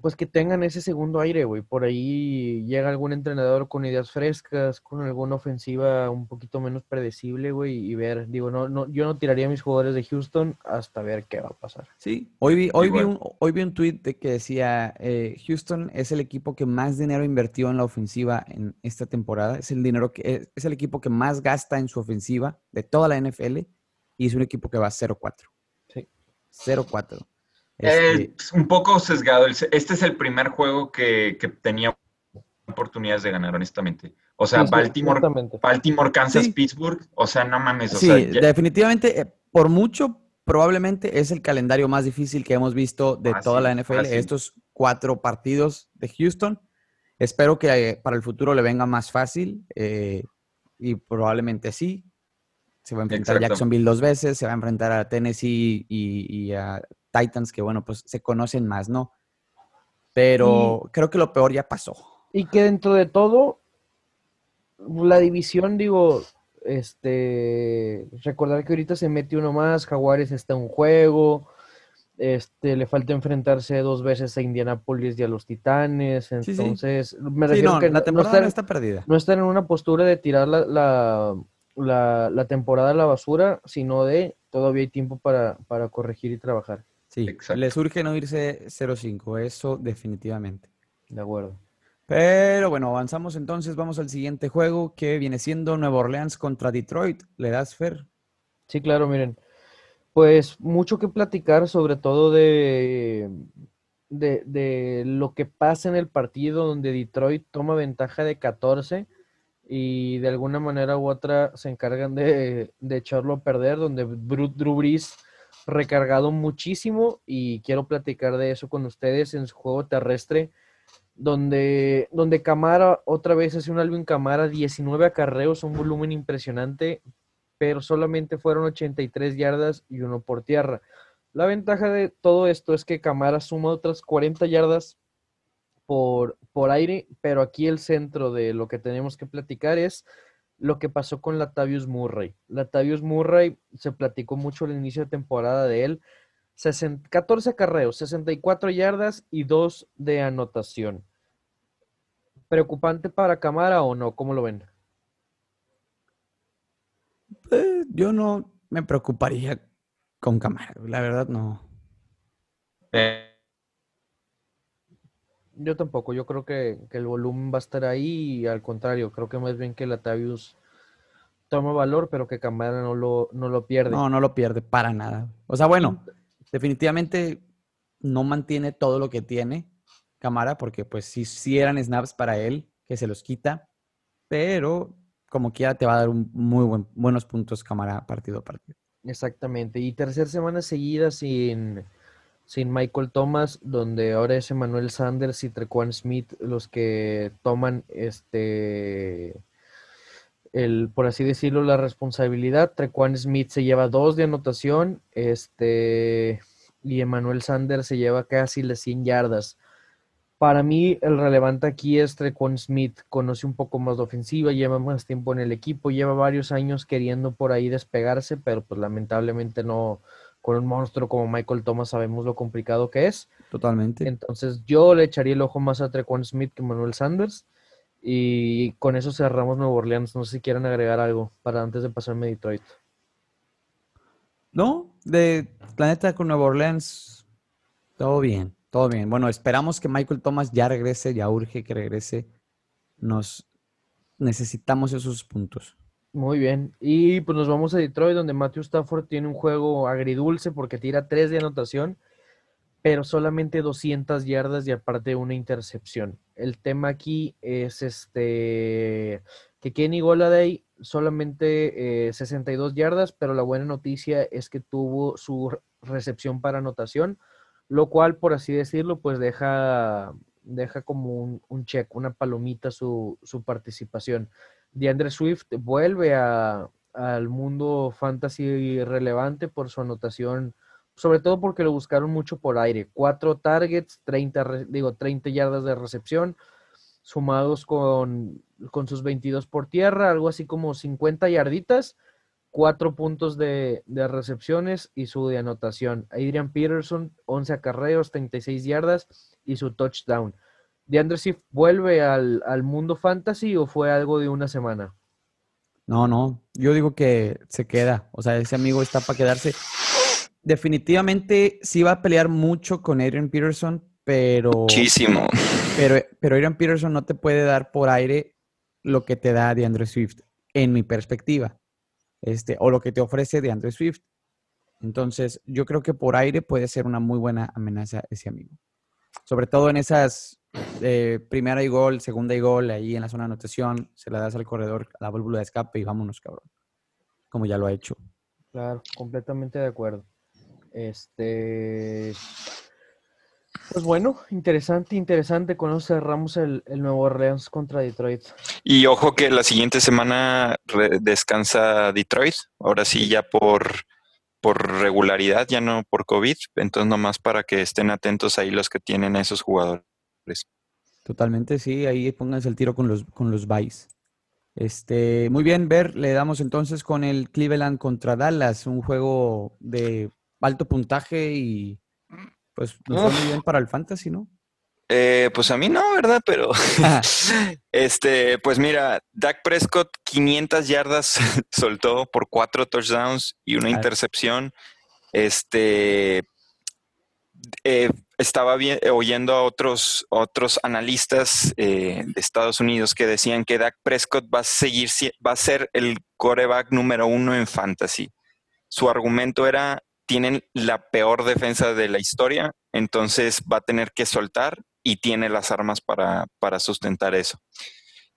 Pues que tengan ese segundo aire, güey. Por ahí llega algún entrenador con ideas frescas, con alguna ofensiva un poquito menos predecible, güey, y ver, digo, no, no, yo no tiraría a mis jugadores de Houston hasta ver qué va a pasar.
Sí, hoy vi, hoy vi un, hoy vi un tweet de que decía, eh, Houston es el equipo que más dinero invirtió en la ofensiva en esta temporada. Es el dinero que es, es el equipo que más gasta en su ofensiva de toda la NFL y es un equipo que va 0-4.
Sí.
0-4.
Eh,
Este,
es un poco sesgado. Este es el primer juego que, que tenía oportunidades de ganar, honestamente. O sea,
Sí,
Baltimore. Baltimore, Kansas,
Sí.
Pittsburgh. O sea, no mames. O
sí,
sea, ya-
definitivamente, eh, por mucho, probablemente es el calendario más difícil que hemos visto de toda la NFL. Estos cuatro partidos de Houston. Espero que eh, para el futuro le venga más fácil eh, y probablemente sí. Se va a enfrentar a. Jacksonville dos veces, se va a enfrentar a Tennessee y, y a Titans, que bueno, pues se conocen más, ¿no? Pero creo que lo peor ya pasó.
Y que dentro de todo, la división, digo, este, recordar que ahorita se mete uno más, Jaguares está en juego, este, le falta enfrentarse dos veces a Indianapolis y a los Titanes,
Sí, sí.
entonces, me
Sí,
refiero
no,
que
la
no- no
temporada
estar-
está perdida.
no estar en una postura de tirar la, la, la- la temporada a la basura, sino de todavía hay tiempo para, para corregir y trabajar.
Sí,
Exacto.
le surge no irse 0-5, eso definitivamente.
De acuerdo.
Pero bueno, avanzamos entonces, vamos al siguiente juego que viene siendo Nueva Orleans contra Detroit. ¿Le das Fer?
Sí, claro, miren. Pues mucho que platicar, sobre todo de, de, de lo que pasa en el partido donde Detroit toma ventaja de 14 y de alguna manera u otra se encargan de, de echarlo a perder, donde Drew Brees recargado muchísimo y quiero platicar de eso con ustedes en su juego terrestre, donde, donde Camara otra vez hace un Alvin Camara, 19 acarreos, un volumen impresionante, pero solamente fueron 83 yardas y uno por tierra. La ventaja de todo esto es que Camara suma otras 40 yardas por, por aire, pero aquí el centro de lo que tenemos que platicar es lo que pasó con Latavius Murray. Latavius Murray se platicó mucho al inicio de temporada de él. 60 14 carreos, 64 yardas y 2 de anotación. ¿Preocupante para Camara o no? ¿Cómo lo ven?
Eh, yo no me preocuparía con cámara, la verdad no.
Eh,
Yo tampoco, yo creo que, que el volumen va a estar ahí y al contrario, creo que más bien que Latavius toma valor, pero que Camara no lo, no lo pierde.
No, no lo pierde para nada. O sea, bueno, definitivamente no mantiene todo lo que tiene Camara, porque pues sí, sí eran snaps para él, que se los quita, pero como quiera te va a dar un muy buen, buenos puntos Camara partido a partido.
Exactamente. Y tercera semana seguida sin, sin Michael Thomas, donde ahora es Emmanuel Sanders y Trequan Smith los que toman este el, por así decirlo, la responsabilidad. Trequan Smith se lleva dos de anotación, este, y Emmanuel Sanders se lleva casi las 100 yardas. Para mí, el relevante aquí es Trequan Smith. Conoce un poco más de ofensiva, lleva más tiempo en el equipo, lleva varios años queriendo por ahí despegarse, pero pues lamentablemente no, con un monstruo como Michael Thomas sabemos lo complicado que es.
Totalmente.
Entonces yo le echaría el ojo más a Trequan Smith que Manuel Sanders. Y con eso cerramos Nuevo Orleans. No sé si quieren agregar algo para antes de pasarme a Detroit.
No, de Planeta con Nueva Orleans, todo bien, todo bien. Bueno, esperamos que Michael Thomas ya regrese, ya urge que regrese. Nos necesitamos esos puntos.
Muy bien. Y pues nos vamos a Detroit, donde Matthew Stafford tiene un juego agridulce porque tira 3 de anotación, pero solamente 200 yardas y aparte una intercepción. El tema aquí es este que Kenny Goladay solamente eh, 62 yardas, pero la buena noticia es que tuvo su recepción para anotación, lo cual, por así decirlo, pues deja deja como un, un check, una palomita su, su participación. DeAndre Swift vuelve a, al mundo fantasy relevante por su anotación, sobre todo porque lo buscaron mucho por aire. Cuatro targets, 30, digo, 30 yardas de recepción, sumados con, con sus 22 por tierra, algo así como 50 yarditas, cuatro puntos de, de, recepciones y su anotación. Adrian Peterson, 11 acarreos, 36 yardas y su touchdown. ¿DeAndre Swift vuelve al, al mundo fantasy o fue algo de una semana?
No, no, yo digo que se queda, o sea, ese amigo está para quedarse. Definitivamente sí va a pelear mucho con Adrian Peterson, pero...
Muchísimo.
Pero, pero Adrian Peterson no te puede dar por aire lo que te da DeAndre Swift, en mi perspectiva, este, o lo que te ofrece DeAndre Swift. Entonces, yo creo que por aire puede ser una muy buena amenaza ese amigo. Sobre todo en esas eh, primera y gol, segunda y gol, ahí en la zona de anotación, se la das al corredor, a la válvula de escape y vámonos, cabrón. Como ya lo ha hecho.
Claro, completamente de acuerdo. Este. Pues bueno, interesante, interesante. Con eso cerramos el, el Nuevo Orleans contra Detroit.
Y ojo que la siguiente semana descansa Detroit. Ahora sí, ya por, por regularidad, ya no por COVID. Entonces, nomás para que estén atentos ahí los que tienen a esos jugadores.
Totalmente, sí, ahí pónganse el tiro con los, con los. Este, muy bien, Ver, le damos entonces con el Cleveland contra Dallas, un juego de alto puntaje y pues nos va muy bien para el fantasy, ¿no?
Eh, pues a mí no, ¿verdad? Pero este, pues mira, Dak Prescott 500 yardas soltó por cuatro touchdowns y una intercepción. Este, eh, estaba oyendo a otros, otros analistas eh, de Estados Unidos que decían que Dak Prescott va a seguir, va a ser el coreback número uno en fantasy. Su argumento era, tienen la peor defensa de la historia, entonces va a tener que soltar y tiene las armas para, sustentar eso.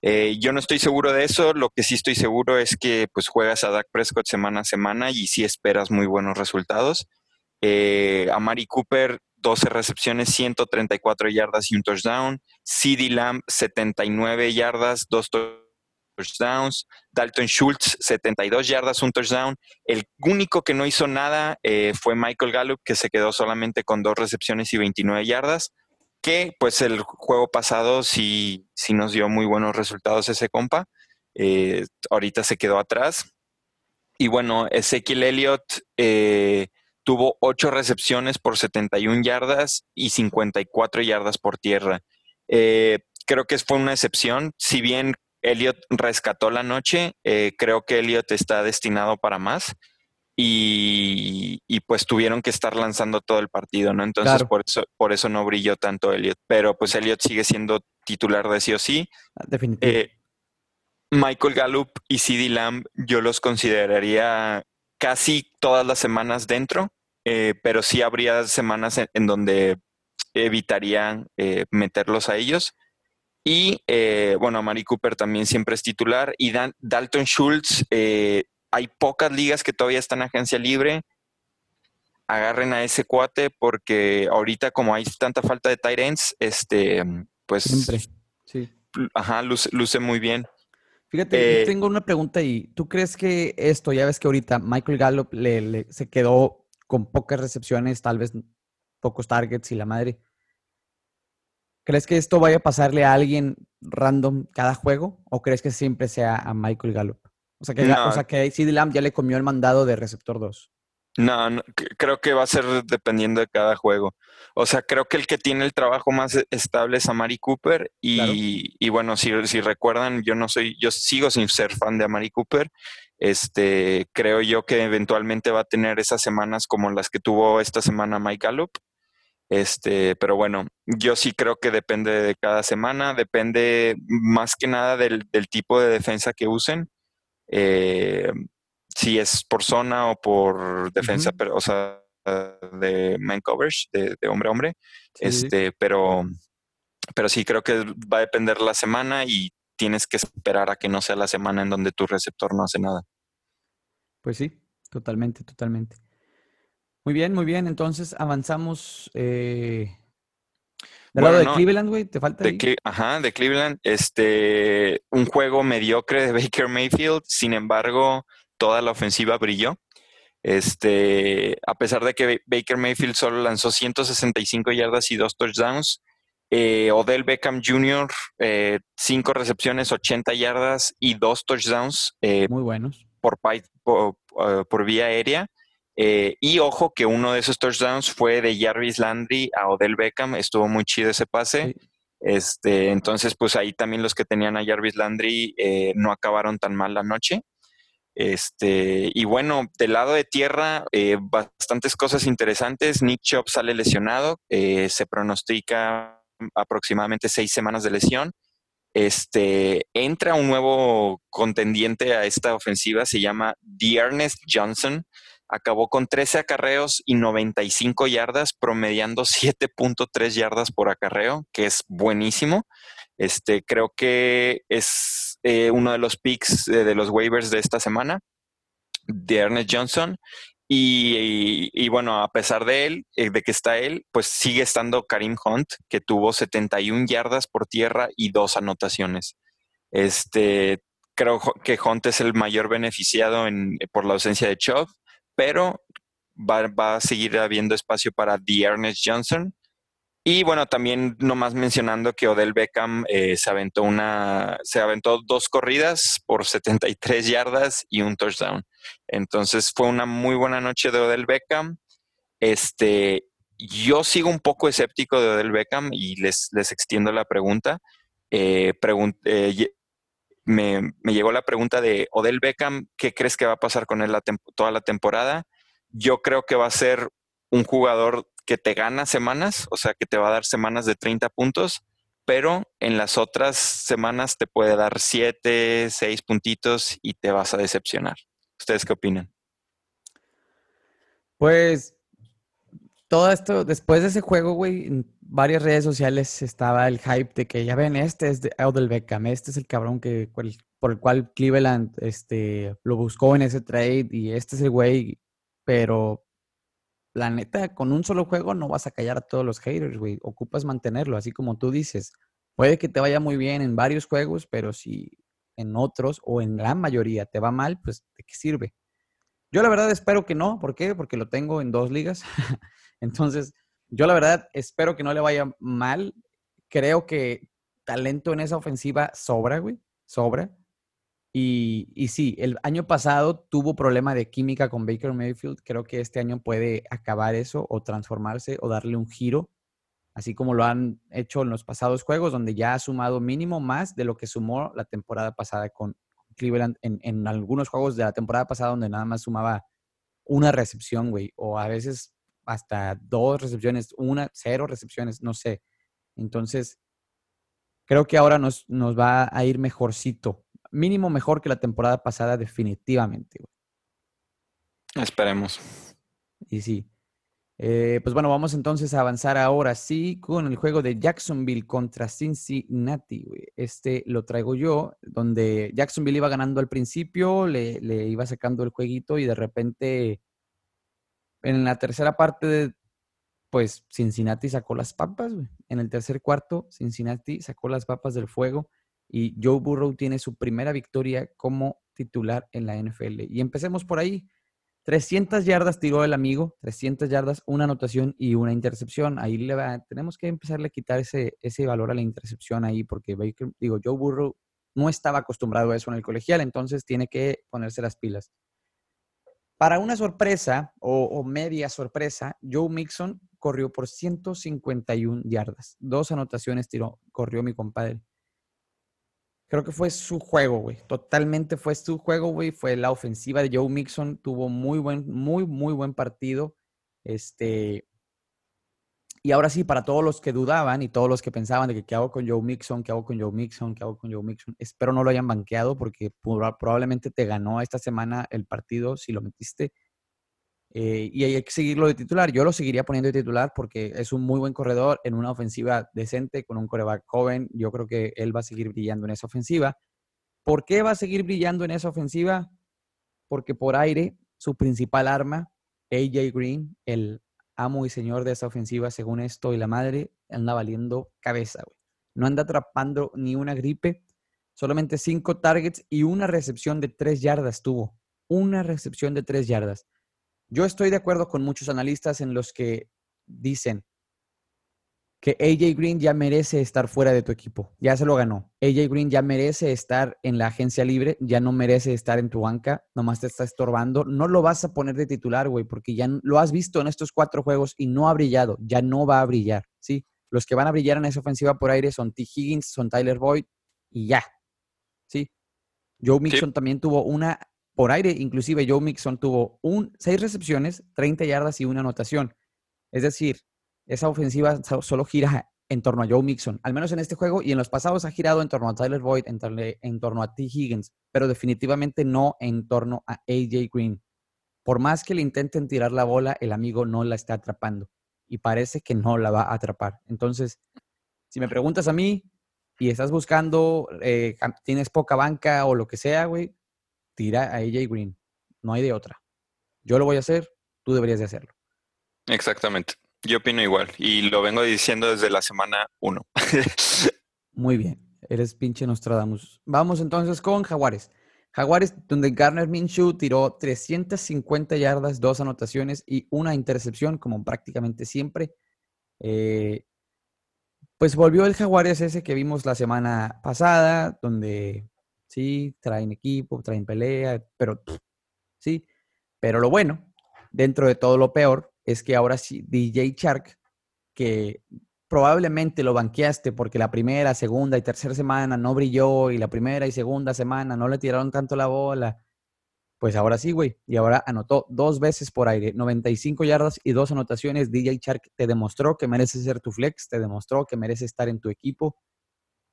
Eh, yo no estoy seguro de eso, lo que sí estoy seguro es que pues juegas a Dak Prescott semana a semana y sí esperas muy buenos resultados. Eh, a Mari Cooper 12 recepciones, 134 yardas y un touchdown. CD Lamb, 79 yardas, dos touchdowns. Dalton Schultz, 72 yardas, un touchdown. El único que no hizo nada eh, fue Michael Gallup, que se quedó solamente con dos recepciones y 29 yardas. Que pues el juego pasado sí, sí nos dio muy buenos resultados ese compa. Eh, ahorita se quedó atrás. Y bueno, Ezequiel Elliott, eh, tuvo 8 recepciones por 71 yardas y 54 yardas por tierra. Eh, creo que fue una excepción. Si bien Elliot rescató la noche, eh, creo que Elliot está destinado para más. Y, pues tuvieron que estar lanzando todo el partido, ¿no? Entonces por, eso, por eso no brilló tanto Elliot. Pero pues Elliot sigue siendo titular de sí o sí.
Ah, definitivamente.
Eh, Michael Gallup y CD Lamb yo los consideraría casi todas las semanas dentro, eh, pero sí habría semanas en, donde evitaría eh, meterlos a ellos. Y eh, bueno, Mari Cooper también siempre es titular. Y Dalton Schultz, hay pocas ligas que todavía están en agencia libre. Agarren a ese cuate porque ahorita como hay tanta falta de tight ends, este, pues...
Siempre, sí.
Ajá, luce muy bien.
Fíjate, eh, tengo una pregunta y ¿tú crees que esto, ya ves que ahorita Michael Gallup le, se quedó con pocas recepciones, tal vez pocos targets y la madre? ¿Crees que esto vaya a pasarle a alguien random cada juego o crees que siempre sea a Michael Gallup? O sea que, o sea que CD Lamb ya le comió el mandado de receptor 2.
No, creo que va a ser dependiendo de cada juego. O sea, creo que el que tiene el trabajo más e, estable es Amari Cooper. Y, y bueno, si, si, recuerdan, yo no soy, yo sigo sin ser fan de Amari Cooper. Este, creo yo que eventualmente va a tener esas semanas como las que tuvo esta semana Mike Gallup. Este, pero bueno, yo sí creo que depende de cada semana, depende más que nada del, del tipo de defensa que usen. Eh, si es por zona o por defensa, pero, o sea, de man coverage, de, hombre a hombre. este, pero, pero sí creo que va a depender la semana y tienes que esperar a que no sea la semana en donde tu receptor no hace nada.
Pues sí, totalmente, totalmente. Muy bien, muy bien. Entonces avanzamos. Eh, Del lado de Cleveland, güey, te falta.
De Ajá, de Cleveland. Este, un juego mediocre de Baker Mayfield, sin embargo, toda la ofensiva brilló. Este, a pesar de que Baker Mayfield solo lanzó 165 yardas y dos touchdowns, eh, Odell Beckham Jr., eh, cinco recepciones, 80 yardas y dos touchdowns.
Eh, Muy buenos.
Por, por, vía aérea. y ojo que uno de esos touchdowns fue de Jarvis Landry a Odell Beckham. Estuvo muy chido ese pase. Este, entonces, pues ahí también los que tenían a Jarvis Landry no acabaron tan mal la noche. Este, y bueno, del lado de tierra, eh, bastantes cosas interesantes. Nick Chubb sale lesionado, eh, se pronostica aproximadamente seis semanas de lesión. Este, entra un nuevo contendiente a esta ofensiva, se llama Ernest Johnson. Acabó con 13 acarreos y 95 yardas, promediando 7.3 yardas por acarreo, que es buenísimo. Este, creo que es eh, uno de los picks eh, de los waivers de esta semana, de Ernest Johnson. Y, bueno, a pesar de él, eh, de que está él, pues sigue estando Karim Hunt, que tuvo 71 yardas por tierra y dos anotaciones. Este, creo que Hunt es el mayor beneficiado por la ausencia de Chubb, pero va, va, a seguir habiendo espacio para The Ernest Johnson, y bueno, también nomás mencionando que Odell Beckham eh, se aventó una, se aventó dos corridas por 73 yardas y un touchdown. Entonces fue una muy buena noche de Odell Beckham. Este, yo sigo un poco escéptico de Odell Beckham y les, les extiendo la pregunta. Eh, eh, me, me, llegó la pregunta de Odell Beckham, ¿qué crees que va a pasar con él toda la temporada? Yo creo que va a ser un jugador que te gana semanas, o sea, que te va a dar semanas de 30 puntos, pero en las otras semanas te puede dar 7, 6 puntitos y te vas a decepcionar. ¿Ustedes qué opinan?
Pues todo esto, después de ese juego, güey, en varias redes sociales estaba el hype de que ya ven, este es de Odell Beckham, este es el cabrón que, por el cual Cleveland este, lo buscó en ese trade y este es el güey, pero la neta, con un solo juego no vas a callar a todos los haters, güey. Ocupas mantenerlo, así como tú dices. Puede que te vaya muy bien en varios juegos, pero si en otros o en gran mayoría te va mal, pues ¿de qué sirve? Yo la verdad espero que no. ¿Por qué? Porque lo tengo en dos ligas. Entonces, yo la verdad espero que no le vaya mal. Creo que talento en esa ofensiva sobra, güey. Sobra. Y, sí, el año pasado tuvo problema de química con Baker Mayfield. Creo que este año puede acabar eso o transformarse o darle un giro, así como lo han hecho en los pasados juegos, donde ya ha sumado mínimo más de lo que sumó la temporada pasada con Cleveland en, en algunos juegos de la temporada pasada donde nada más sumaba una recepción, güey, o a veces hasta dos recepciones, una, cero recepciones, no sé. Entonces, creo que ahora nos, nos va a ir mejorcito mínimo mejor que la temporada pasada, definitivamente.
Esperemos.
Y sí. Eh, pues bueno, vamos entonces a avanzar ahora sí con el juego de Jacksonville contra Cincinnati. Este lo traigo yo, donde Jacksonville iba ganando al principio, le, le iba sacando el jueguito y de repente en la tercera parte, pues Cincinnati sacó las papas. En el tercer cuarto, Cincinnati sacó las papas del fuego y Joe Burrow tiene su primera victoria como titular en la NFL. Y empecemos por ahí. 300 yardas tiró el amigo, 300 yardas, una anotación y una intercepción. Ahí le va, tenemos que empezarle a quitar ese, ese valor a la intercepción ahí, porque digo, Joe Burrow no estaba acostumbrado a eso en el colegial, entonces tiene que ponerse las pilas. Para una sorpresa o, o media sorpresa, Joe Mixon corrió por 151 yardas. Dos anotaciones tiró, corrió mi compadre. Creo que fue su juego, güey. Totalmente fue su juego, güey. Fue la ofensiva de Joe Mixon. Tuvo muy buen, muy, muy buen partido. Este. Y ahora sí, para todos los que dudaban y todos los que pensaban de que qué hago con Joe Mixon, qué hago con Joe Mixon, qué hago con Joe Mixon, espero no lo hayan banqueado porque probablemente te ganó esta semana el partido si lo metiste. Eh, y hay que seguirlo de titular. Yo lo seguiría poniendo de titular porque es un muy buen corredor en una ofensiva decente con un coreback joven. Yo creo que él va a seguir brillando en esa ofensiva. ¿Por qué va a seguir brillando en esa ofensiva? Porque por aire, su principal arma, AJ Green, el amo y señor de esa ofensiva, según esto, y la madre anda valiendo cabeza. No anda atrapando ni una gripe. Solamente cinco targets y una recepción de tres yardas tuvo. Una recepción de tres yardas. Yo estoy de acuerdo con muchos analistas en los que dicen que AJ Green ya merece estar fuera de tu equipo. Ya se lo ganó. AJ Green ya merece estar en la agencia libre, ya no merece estar en tu banca, nomás te está estorbando. No lo vas a poner de titular, güey, porque ya lo has visto en estos cuatro juegos y no ha brillado, ya no va a brillar, ¿sí? Los que van a brillar en esa ofensiva por aire son T. Higgins, son Tyler Boyd y ya, ¿sí? Joe Mixon también tuvo una por aire, inclusive Joe Mixon tuvo un, seis recepciones, 30 yardas y una anotación. Es decir, esa ofensiva solo gira en torno a Joe Mixon, al menos en este juego, y en los pasados ha girado en torno a Tyler Boyd, en, torno a T. Higgins, pero definitivamente no en torno a AJ Green. Por más que le intenten tirar la bola, el amigo no la está atrapando y parece que no la va a atrapar. Entonces, si me preguntas a mí y estás buscando, eh, tienes poca banca o lo que sea, güey, tira a AJ Green. No hay de otra. Yo lo voy a hacer, tú deberías de hacerlo.
Exactamente. Yo opino igual y lo vengo diciendo desde la semana 1.
Muy bien, eres pinche Nostradamus. Vamos entonces con Jaguares. Jaguares, donde Garner Minshew tiró 350 yardas, dos anotaciones y una intercepción, como prácticamente siempre. Eh, pues volvió el Jaguares ese que vimos la semana pasada, donde sí, traen equipo, traen pelea, pero sí. Pero lo bueno, dentro de todo lo peor, es que ahora sí, DJ Shark, que probablemente lo banqueaste porque la primera, segunda y tercera semana no brilló y la primera y segunda semana no le tiraron tanto la bola. Pues ahora sí, güey. Y ahora anotó dos veces por aire, 95 yardas y dos anotaciones. DJ Shark te demostró que merece ser tu flex, te demostró que merece estar en tu equipo.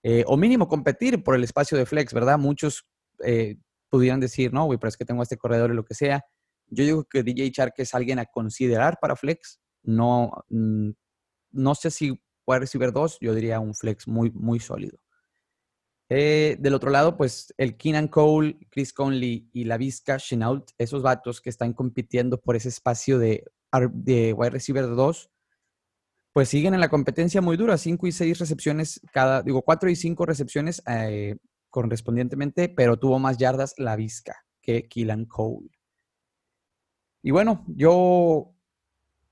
Eh, o mínimo competir por el espacio de flex, ¿verdad? Muchos eh, pudieran decir, no, güey, pero es que tengo este corredor y lo que sea. Yo digo que DJ Shark es alguien a considerar para flex. No, mm, no sé si puede recibir dos, yo diría un flex muy, muy sólido. Eh, del otro lado, pues el Keenan Cole, Chris Conley y la Vizca Chenault, esos vatos que están compitiendo por ese espacio de, de wide receiver 2, pues siguen en la competencia muy dura, 5 y 6 recepciones cada, digo, 4 y 5 recepciones eh, correspondientemente, pero tuvo más yardas la Vizca que Keelan Cole. Y bueno, yo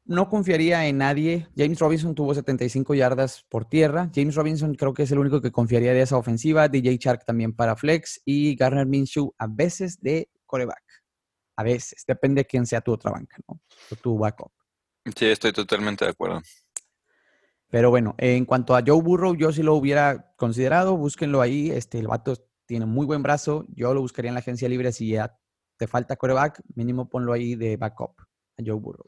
no confiaría en nadie. James Robinson tuvo 75 yardas por tierra. James Robinson creo que es el único que confiaría de esa ofensiva. DJ Shark también para flex. Y Garner Minshew a veces de coreback. A veces. Depende de quién sea tu otra banca, ¿no? O tu backup.
Sí, estoy totalmente de acuerdo.
Pero bueno, en cuanto a Joe Burrow, yo sí lo hubiera considerado. Búsquenlo ahí. Este, el vato tiene muy buen brazo. Yo lo buscaría en la agencia libre si ya te falta coreback, mínimo ponlo ahí de backup a Joe Burrow.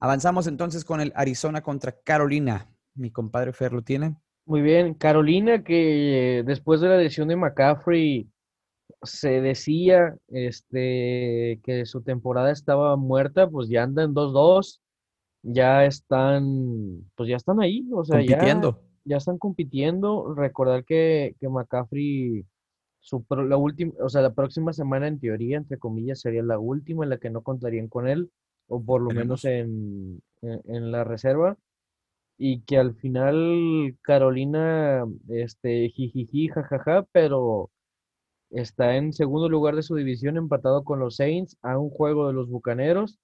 Avanzamos entonces con el Arizona contra Carolina. Mi compadre Fer lo tiene.
Muy bien, Carolina que después de la lesión de McCaffrey se decía este, que su temporada estaba muerta, pues ya andan 2-2, ya están, pues ya están ahí, o sea, compitiendo. Ya, están compitiendo. Recordar que, que McCaffrey la última, o sea, la próxima semana en teoría, entre comillas, sería la última en la que no contarían con él, o por lo menos en, la reserva, y que al final Carolina, este, jijiji, jajaja, pero está en segundo lugar de su división, empatado con los Saints, a un juego de los Bucaneros,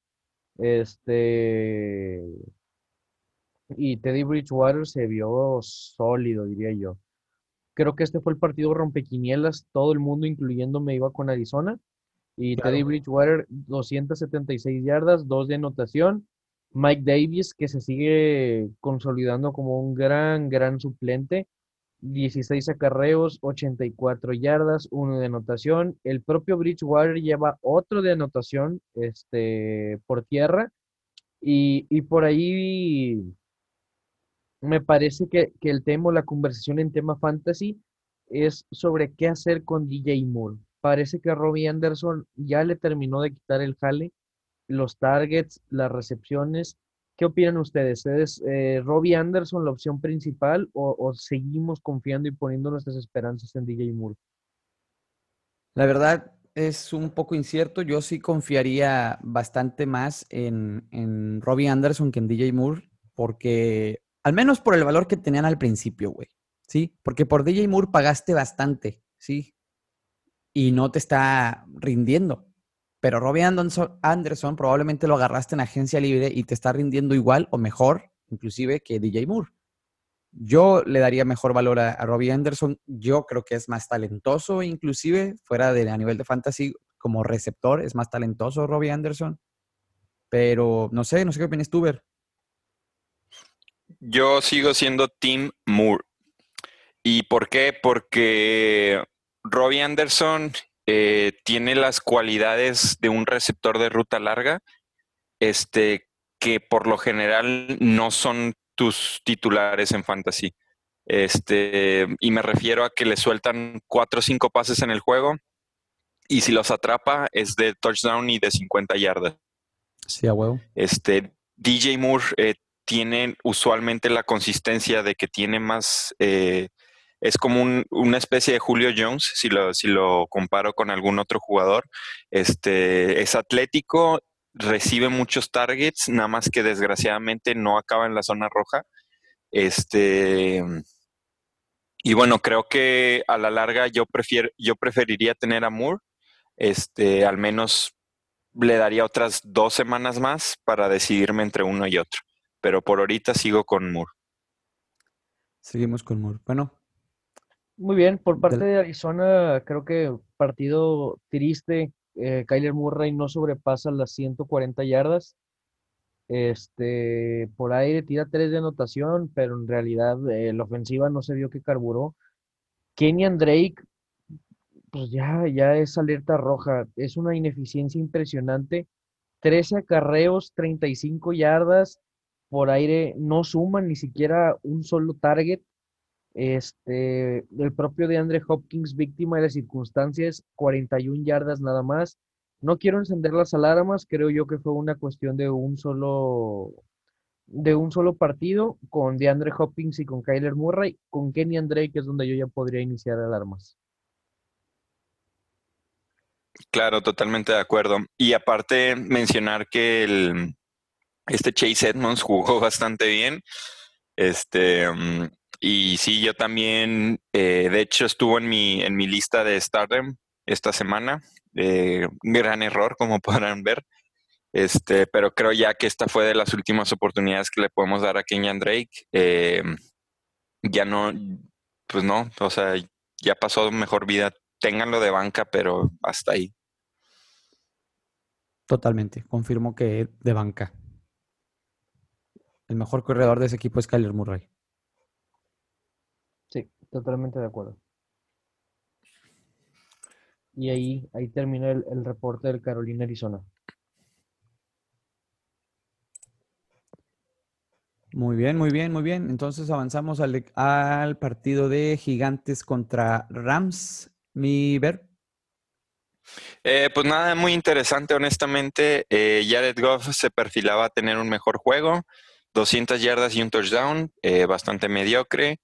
este, y Teddy Bridgewater se vio sólido, diría yo. Creo que este fue el partido rompequinielas. Todo el mundo, incluyéndome, iba con Arizona. Y Teddy Bridgewater, 276 yardas, dos de anotación. Mike Davis, que se sigue consolidando como un gran, gran suplente. 16 acarreos, 84 yardas, uno de anotación. El propio Bridgewater lleva otro de anotación este, por tierra. Y, y por ahí me parece que, el tema, la conversación en tema fantasy es sobre qué hacer con DJ Moore. Parece que Robbie Anderson ya le terminó de quitar el jale, los targets, las recepciones. ¿Qué opinan ustedes? ¿Es eh, Robbie Anderson la opción principal o, seguimos confiando y poniendo nuestras esperanzas en DJ Moore?
La verdad, es un poco incierto. Yo sí confiaría bastante más en, en Robbie Anderson que en DJ Moore, porque al menos por el valor que tenían al principio, güey. Sí, porque por DJ Moore pagaste bastante, sí, y no te está rindiendo. Pero Robbie Anderson probablemente lo agarraste en agencia libre y te está rindiendo igual o mejor, inclusive, que DJ Moore. Yo le daría mejor valor a, Robbie Anderson. Yo creo que es más talentoso, inclusive, fuera de a nivel de fantasy, como receptor, es más talentoso Robbie Anderson. Pero no sé, no sé qué opinas tú, Ver.
Yo sigo siendo Tim Moore. ¿Y por qué? Porque Robbie Anderson eh, tiene las cualidades de un receptor de ruta larga, este, que por lo general no son tus titulares en fantasy. Este, y me refiero a que le sueltan cuatro o cinco pases en el juego y si los atrapa es de touchdown y de 50 yardas.
Sí, a huevo.
Este, DJ Moore eh, tiene usualmente la consistencia de que tiene más, eh, es como una especie de Julio Jones, si lo, si lo comparo con algún otro jugador. Este, es atlético recibe muchos targets, nada más que desgraciadamente no acaba en la zona roja. Este, y bueno, creo que a la larga yo, yo preferiría tener a Moore. Este, al menos le daría otras dos semanas más para decidirme entre uno y otro. Pero por ahorita sigo con Moore.
Seguimos con Moore. Bueno.
Muy bien, por parte de Arizona, creo que partido triste eh, Kyler Murray no sobrepasa las 140 yardas. Este, por aire tira 3 de anotación, pero en realidad eh, la ofensiva no se vio que carburó. Kenyan Drake, pues ya, ya es alerta roja. Es una ineficiencia impresionante. 13 acarreos, 35 yardas. Por aire no suman ni siquiera un solo target. Este, el propio de Andre Hopkins, víctima de las circunstancias, 41 yardas nada más. No quiero encender las alarmas, creo yo que fue una cuestión de un solo de un solo partido con DeAndre Hopkins y con Kyler Murray, con Kenny Andre, que es donde yo ya podría iniciar alarmas.
Claro, totalmente de acuerdo. Y aparte mencionar que el, este Chase Edmonds jugó bastante bien. Este, mm, y sí, yo también, eh, de hecho, estuvo en mi, en mi lista de Stardom esta semana. Eh, gran error, como podrán ver. Este, pero creo ya que esta fue de las últimas oportunidades que le podemos dar a Kenyan Drake. Eh, ya no, pues no, o sea, ya pasó mejor vida. Ténganlo de banca, pero hasta ahí.
Totalmente, confirmo que de banca. El mejor corredor de ese equipo es Kyler Murray.
Totalmente de acuerdo. Y ahí, ahí termina el, reporte del Carolina Arizona.
Muy bien, muy bien, muy bien. Entonces avanzamos al, al partido de Gigantes contra Rams. Mi ver.
Eh, pues nada, muy interesante, honestamente. Eh, Jared Goff se perfilaba a tener un mejor juego, 200 yardas y un touchdown, eh, bastante mediocre.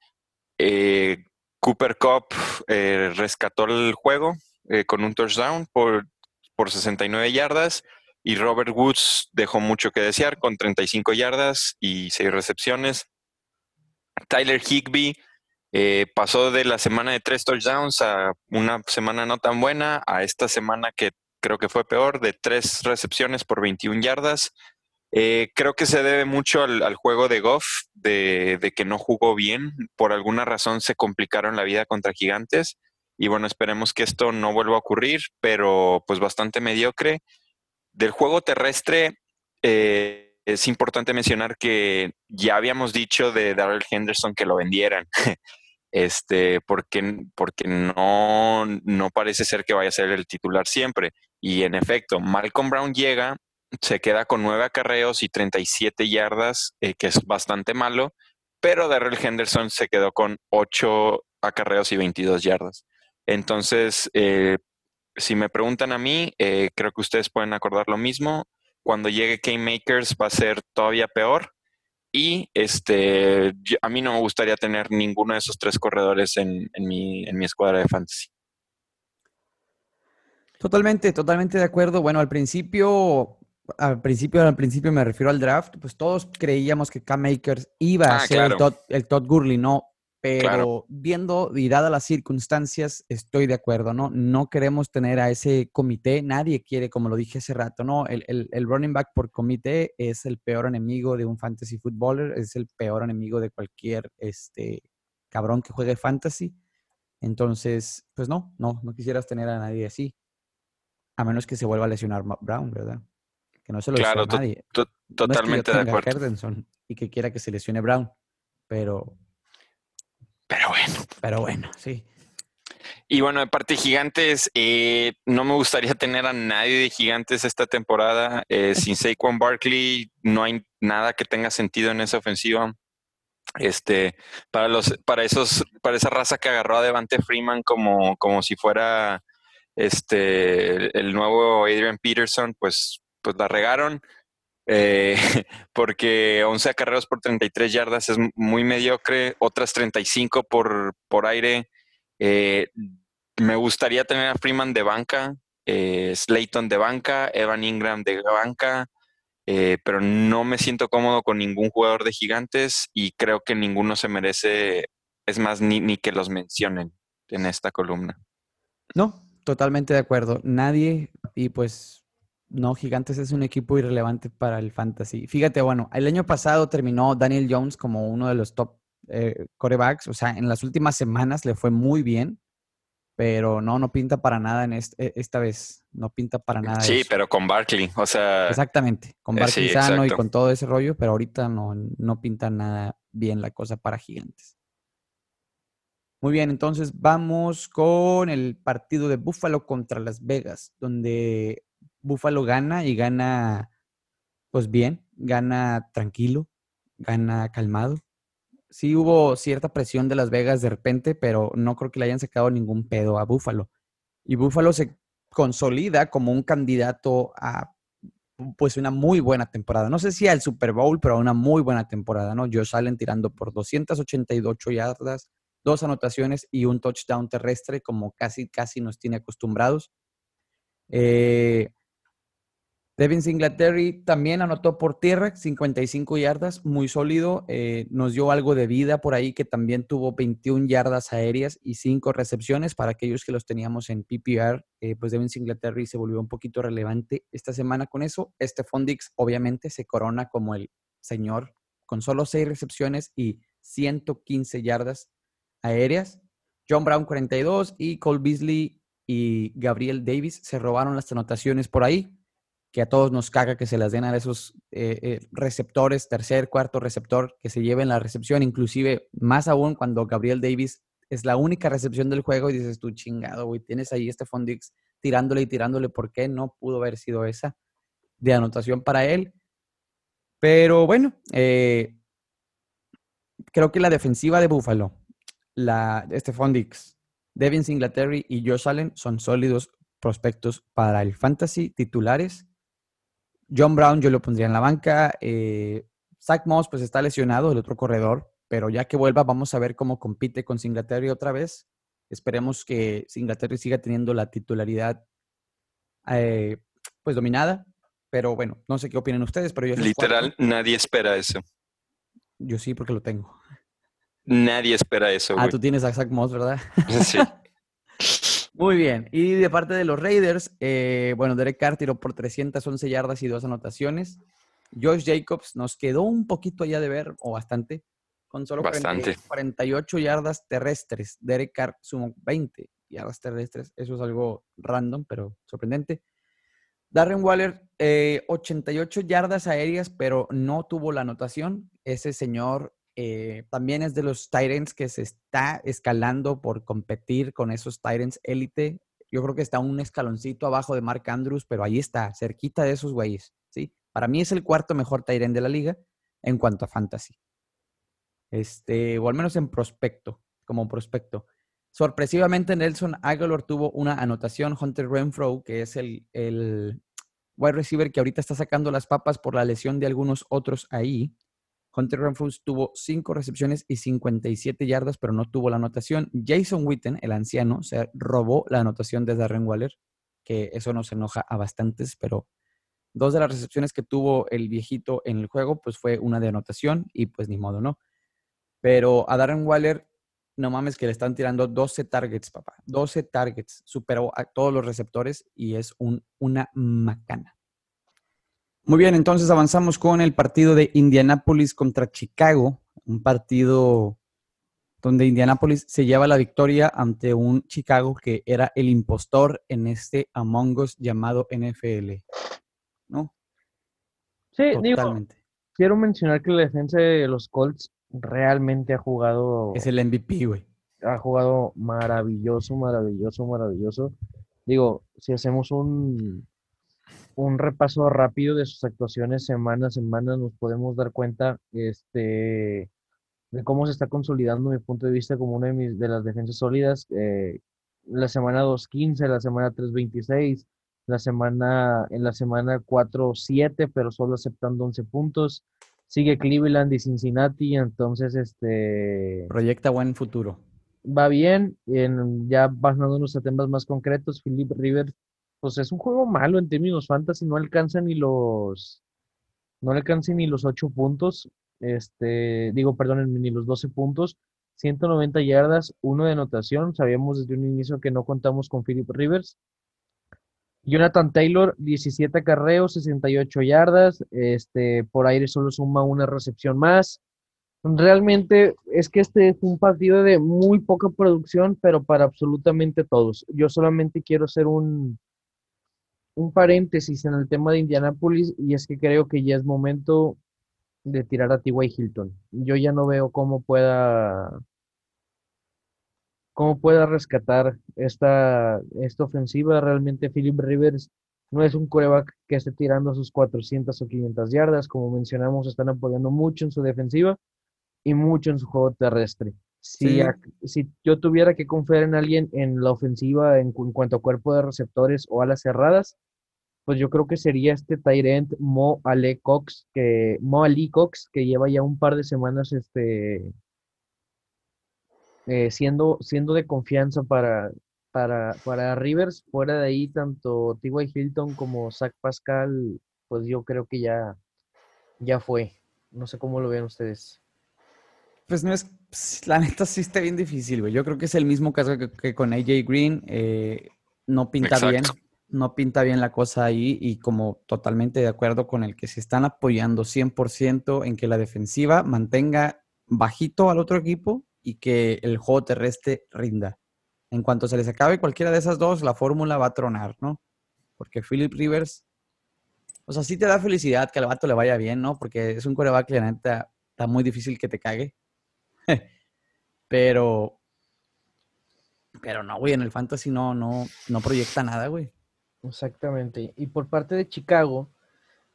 Eh, Cooper Cup eh, rescató el juego eh, con un touchdown por, por 69 yardas y Robert Woods dejó mucho que desear con 35 yardas y 6 recepciones. Tyler Higby pasó de la semana de 3 touchdowns a una semana no tan buena a esta semana que creo que fue peor, de 3 recepciones por 21 yardas. Eh, creo que se debe mucho al, juego de Goff, de, que no jugó bien. Por alguna razón se complicaron la vida contra Gigantes. Y bueno, esperemos que esto no vuelva a ocurrir, pero pues bastante mediocre. Del juego terrestre, eh, es importante mencionar que ya habíamos dicho de Darrell Henderson que lo vendieran. este, porque, porque no, no parece ser que vaya a ser el titular siempre. Y en efecto, Malcolm Brown llega se queda con nueve acarreos y 37 yardas, eh, que es bastante malo, pero Darrell Henderson se quedó con ocho acarreos y 22 yardas. Entonces, eh, si me preguntan a mí, eh, creo que ustedes pueden acordar lo mismo. Cuando llegue K-Makers va a ser todavía peor. Y este, a mí no me gustaría tener ninguno de esos tres corredores en, mi, en mi escuadra de fantasy.
Totalmente, totalmente de acuerdo. Bueno, al principio, al principio, al principio me refiero al draft, pues todos creíamos que Cam Makers iba a
Ah,
ser el. Todd, el Todd Gurley, ¿no? Pero
Claro.
viendo y dadas las circunstancias, estoy de acuerdo, ¿no? No queremos tener a ese comité, nadie quiere, como lo dije hace rato, ¿no? El, el- el running back por comité es el peor enemigo de un fantasy footballer, es el peor enemigo de cualquier este, cabrón que juegue fantasy. Entonces, pues no, no, no quisieras tener a nadie así. A menos que se vuelva a lesionar Brown, ¿verdad? Que no se lo
Claro,
a nadie.
to-
No es que yo
Totalmente de acuerdo.
Y que quiera que se lesione Brown. Pero,
Pero bueno.
pero bueno, sí.
Y bueno, de parte de Gigantes, eh, no me gustaría tener a nadie de Gigantes esta temporada. Eh, sin Saquon Barkley no hay nada que tenga sentido en esa ofensiva. Este, para los, para esos, para esa raza que agarró a Devante Freeman como, como si fuera este el nuevo Adrian Peterson, pues, pues la regaron. eh, porque 11 acarreos por 33 yardas es muy mediocre, otras 35 por, por aire. Eh, me gustaría tener a Freeman de banca, eh, Slayton de banca, Evan Ingram de banca, pero no me siento cómodo con ningún jugador de gigantes y creo que ninguno se merece, es más, ni, ni que los mencionen en esta columna.
No, totalmente de acuerdo. Nadie, y pues no, Gigantes es un equipo irrelevante para el fantasy. Fíjate, bueno, el año pasado terminó Daniel Jones como uno de los top eh, corebacks, o sea, en las últimas semanas le fue muy bien, pero no, no pinta para nada en est- e- esta vez, no pinta para nada.
Sí,
eso.
pero con Barkley, o sea,
Exactamente, con
eh,
Barkley
sí,
sano y con todo ese rollo, pero ahorita no, no pinta nada bien la cosa para Gigantes. Muy bien, entonces vamos con el partido de Buffalo contra Las Vegas, donde Buffalo gana y gana, pues bien, gana tranquilo, gana calmado. Sí hubo cierta presión de Las Vegas de repente, pero no creo que le hayan sacado ningún pedo a Buffalo. Y Buffalo se consolida como un candidato a pues una muy buena temporada. No sé si al Super Bowl, pero una muy buena temporada, ¿no? Josh Allen tirando por 288 yardas, dos anotaciones y un touchdown terrestre, como casi, casi nos tiene acostumbrados. Eh, Devin Singletary también anotó por tierra, 55 yardas, muy sólido. eh, nos dio algo de vida por ahí, que también tuvo 21 yardas aéreas y 5 recepciones. Para aquellos que los teníamos en PPR, eh, pues Devin Singletary se volvió un poquito relevante esta semana con eso. Este Dix obviamente se corona como el señor con solo 6 recepciones y 115 yardas aéreas. John Brown 42 y Cole Beasley y Gabriel Davis se robaron las anotaciones por ahí que a todos nos caga que se las den a esos eh, eh, receptores, tercer, cuarto receptor, que se lleven la recepción, inclusive más aún cuando Gabriel Davis es la única recepción del juego y dices tú, chingado, güey, tienes ahí este Fondix tirándole y tirándole, ¿por qué no pudo haber sido esa de anotación para él? Pero bueno, eh, creo que la defensiva de Buffalo, la, este Fondix, Devin Singletary y Josh Allen son sólidos prospectos para el fantasy titulares. John Brown yo lo pondría en la banca. Eh, Zach Moss pues está lesionado, el otro corredor, pero ya que vuelva vamos a ver cómo compite con Singletary otra vez. Esperemos que Singletary siga teniendo la titularidad eh, pues dominada. Pero bueno, no sé qué opinan ustedes, pero yo
literal,
cuatro,
nadie espera eso.
yo sí porque lo tengo.
Nadie espera eso,
Ah,
güey.
tú tienes a Zach Moss, ¿verdad?
Sí.
Muy bien. Y de parte de los Raiders, eh, bueno, Derek Carr tiró por 311 yardas y dos anotaciones. Josh Jacobs nos quedó un poquito allá de ver, o bastante, con solo 40
Bastante.
48 yardas terrestres. Derek Carr sumó 20 yardas terrestres. Eso es algo random, pero sorprendente. Darren Waller, eh, 88 yardas aéreas, pero no tuvo la anotación. Ese señor eh, también es de los Tyrants que se está escalando por competir con esos Tyrants élite. Yo creo que está un escaloncito abajo de Mark Andrews, pero ahí está, cerquita de esos güeyes. ¿sí? Para mí es el cuarto mejor Tyrant de la liga en cuanto a fantasy. Este, o al menos en prospecto, como prospecto. Sorpresivamente, Nelson Aguilar tuvo una anotación. Hunter Renfro, que es el, el wide receiver que ahorita está sacando las papas por la lesión de algunos otros ahí. Hunter Renfro tuvo 5 recepciones y 57 yardas, pero no tuvo la anotación. Jason Witten, el anciano, se robó la anotación de Darren Waller, que eso nos enoja a bastantes, pero dos de las recepciones que tuvo el viejito en el juego, pues fue una de anotación y pues ni modo, ¿no? Pero a Darren Waller, no mames que le están tirando 12 targets, papá. 12 targets. Superó a todos los receptores y es un, una macana. Muy bien, entonces avanzamos con el partido de Indianapolis contra Chicago, un partido donde Indianapolis se lleva la victoria ante un Chicago que era el impostor en este Among Us llamado NFL. ¿No?
Sí, Totalmente. quiero mencionar que la defensa de los Colts realmente ha jugado.
Es el MVP, güey.
Ha jugado maravilloso, maravilloso, maravilloso. Digo, si hacemos un, un repaso rápido de sus actuaciones semana a semana, nos podemos dar cuenta este, de cómo se está consolidando mi punto de vista como una de, mis, de las defensas sólidas. Eh, la semana 2.15, la semana 3.26, la semana, en la semana 4.7, pero solo aceptando 11 puntos. Sigue Cleveland y Cincinnati, entonces este...
Proyecta buen futuro.
Va bien, en, ya basándonos a temas más concretos, Philip Rivers pues es un juego malo en términos fantasy, no alcanza ni los, no alcanza ni los 8 puntos, este, digo, perdón, ni los 12 puntos, 190 yardas, uno de anotación, sabíamos desde un inicio que no contamos con Philip Rivers. Jonathan Taylor, 17 carreos, 68 yardas, este, por aire solo suma una recepción más. Realmente es que este es un partido de muy poca producción, pero para absolutamente todos. Yo solamente quiero hacer un, un paréntesis en el tema de Indianapolis y es que creo que ya es momento de tirar a T.Y. Hilton. Yo ya no veo cómo pueda cómo pueda rescatar esta, esta ofensiva. Realmente Philip Rivers no es un coreback que esté tirando sus 400 o 500 yardas. Como mencionamos, están apoyando mucho en su defensiva y mucho en su juego terrestre. Si, si yo tuviera que confiar en alguien en la ofensiva en, en cuanto a cuerpo de receptores o alas cerradas, pues yo creo que sería este Tyrant Mo Ale Cox, que, Mo Ali Cox, que lleva ya un par de semanas este, eh, siendo, siendo de confianza para, para, para Rivers. Fuera de ahí, tanto T.Y. Hilton como Zach Pascal, pues yo creo que ya, ya fue. No sé cómo lo ven ustedes.
Pues no es, la neta sí está bien difícil, güey. Yo creo que es el mismo caso que, con AJ Green. Eh, no pinta bien no pinta bien la cosa ahí y como totalmente de acuerdo con el que se están apoyando 100% en que la defensiva mantenga bajito al otro equipo y que el juego terrestre rinda. En cuanto se les acabe cualquiera de esas dos, la fórmula va a tronar, ¿no? Porque Philip Rivers, o sea, sí te da felicidad que al vato le vaya bien, ¿no? Porque es un coreback que la neta está muy difícil que te cague. pero, pero no, güey, en el fantasy no, no, no proyecta nada, güey.
Exactamente. Y por parte de Chicago,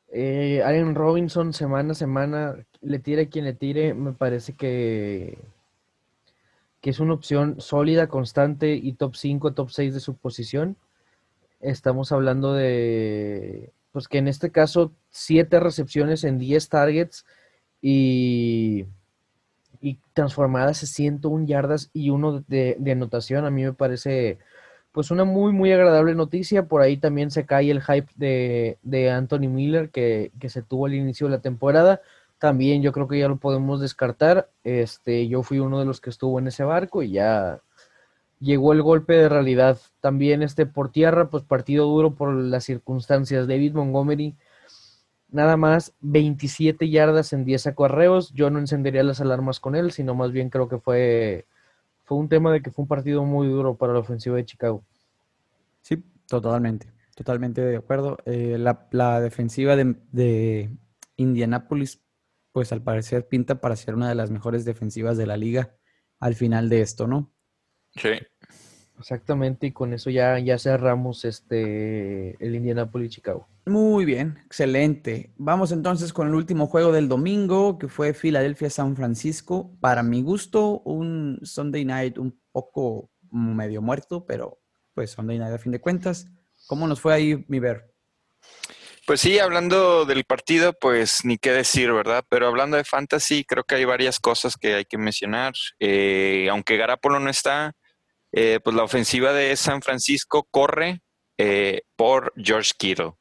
eh, Robinson semana a semana, le tire quien le tire, me parece que, que es una opción sólida, constante y top 5, top 6 de su posición. Estamos hablando de, pues que en este caso, 7 recepciones en 10 targets y, y transformadas en 101 yardas y uno de, de anotación. A mí me parece pues una muy, muy agradable noticia. Por ahí también se cae el hype de, Anthony Miller que, se tuvo al inicio de la temporada. También yo creo que ya lo podemos descartar. Este, yo fui uno de los que estuvo en ese barco y ya llegó el golpe de realidad. También este por tierra, pues partido duro por las circunstancias. David Montgomery, nada más 27 yardas en 10 acarreos. Yo no encendería las alarmas con él, sino más bien creo que fue fue un tema de que fue un partido muy duro para la ofensiva de Chicago.
Sí, totalmente, totalmente de acuerdo. Eh, la, defensiva de, de, Indianapolis, pues al parecer pinta para ser una de las mejores defensivas de la liga al final de esto, ¿no?
Sí.
Exactamente, y con eso ya, ya cerramos este el Indianapolis Chicago.
Muy bien, excelente. Vamos entonces con el último juego del domingo, que fue Filadelfia-San Francisco. Para mi gusto, un Sunday night un poco medio muerto, pero pues Sunday night a fin de cuentas. ¿Cómo nos fue ahí, mi ver?
Pues sí, hablando del partido, pues ni qué decir, ¿verdad? Pero hablando de fantasy, creo que hay varias cosas que hay que mencionar. Eh, aunque Garapolo no está, eh, pues la ofensiva de San Francisco corre eh, por George Kittle.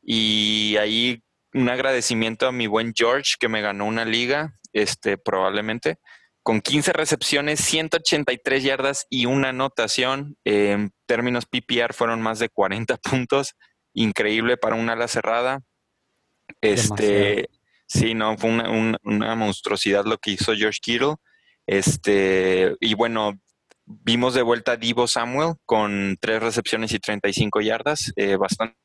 Y ahí un agradecimiento a mi buen George que me ganó una liga, este, probablemente, con 15 recepciones, 183 yardas y una anotación. En términos PPR fueron más de 40 puntos. Increíble para una ala cerrada. Este, sí, no, fue una, una, monstruosidad lo que hizo George Kittle. Este, y bueno, vimos de vuelta a Divo Samuel con tres recepciones y 35 yardas, eh, bastante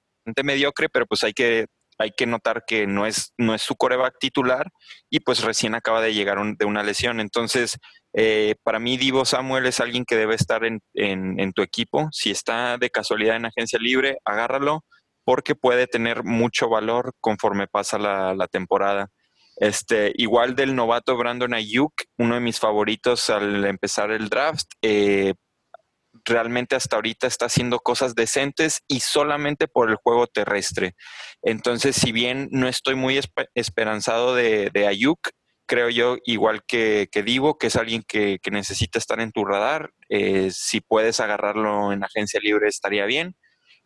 mediocre, pero pues hay que, hay que notar que no es, no es su coreback titular y pues recién acaba de llegar de una lesión. Entonces, eh, para mí Divo Samuel es alguien que debe estar en, en, tu equipo. Si está de casualidad en agencia libre, agárralo porque puede tener mucho valor conforme pasa la, la temporada. Este, igual del novato Brandon Ayuk, uno de mis favoritos al empezar el draft. Eh, realmente hasta ahorita está haciendo cosas decentes y solamente por el juego terrestre. Entonces, si bien no estoy muy esperanzado de, Ayuk, creo yo, igual que, que Divo, que es alguien que, necesita estar en tu radar. Eh, si puedes agarrarlo en agencia libre estaría bien,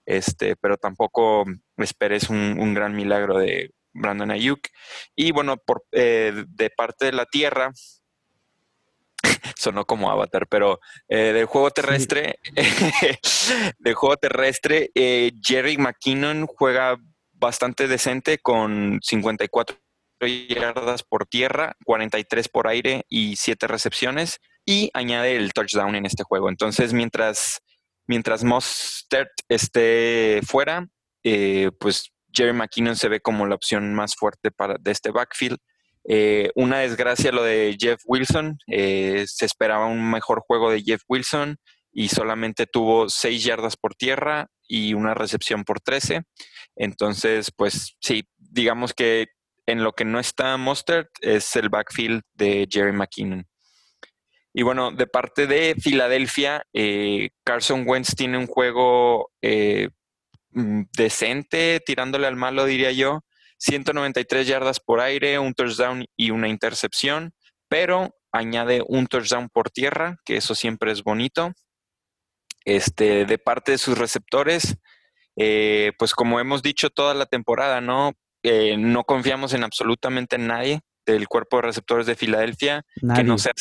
este, pero tampoco esperes un gran milagro de Brandon Ayuk. Y bueno, por, eh, de parte de la Tierra, sonó como Avatar, pero eh, del juego terrestre, del juego terrestre, eh, Jerry McKinnon juega bastante decente con 54 yardas por tierra, 43 por aire y 7 recepciones y añade el touchdown en este juego. Entonces, mientras, mientras Mostert esté fuera, pues Jerry McKinnon se ve como la opción más fuerte para, de este backfield. Eh, una desgracia lo de Jeff Wilson. Eh, se esperaba un mejor juego de Jeff Wilson y solamente tuvo seis yardas por tierra y una recepción por 13. Entonces, pues sí, digamos que en lo que no está Mustard es el backfield de Jerry McKinnon. Y bueno, de parte de Filadelfia, eh, Carson Wentz tiene un juego decente, tirándole al malo, diría yo. 193 yardas por aire, un touchdown y una intercepción, pero añade un touchdown por tierra, que eso siempre es bonito. Este, de parte de sus receptores, eh, pues como hemos dicho toda la temporada, ¿no? Eh, no confiamos en absolutamente nadie del cuerpo de receptores de Filadelfia, que no sea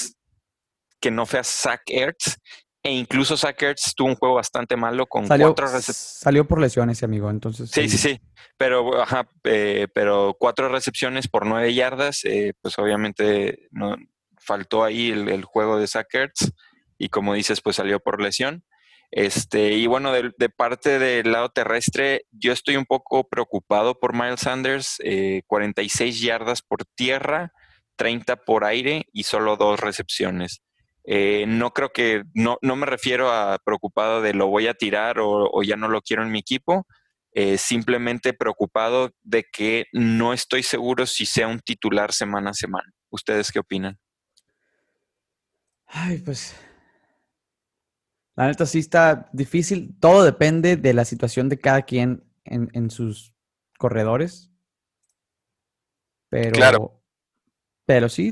que no sea Zach Ertz e incluso Sackers tuvo un juego bastante malo con cuatro recepciones.
Salió por lesiones, amigo, entonces.
Sí, sí, sí. Pero, ajá, eh, pero cuatro recepciones por nueve yardas, eh, pues obviamente no faltó ahí el, juego de Sackers y como dices, pues salió por lesión. Este, y bueno, de, parte del lado terrestre, yo estoy un poco preocupado por Miles Sanders, 46 eh, yardas por tierra, 30 por aire y solo dos recepciones. Eh, no creo que, no, no, me refiero a preocupado de lo voy a tirar o, ya no lo quiero en mi equipo, eh, simplemente preocupado de que no estoy seguro si sea un titular semana a semana. ¿Ustedes qué opinan?
Ay, pues. La neta sí está difícil. Todo depende de la situación de cada quien en, sus corredores. Pero.
Claro.
Pero sí.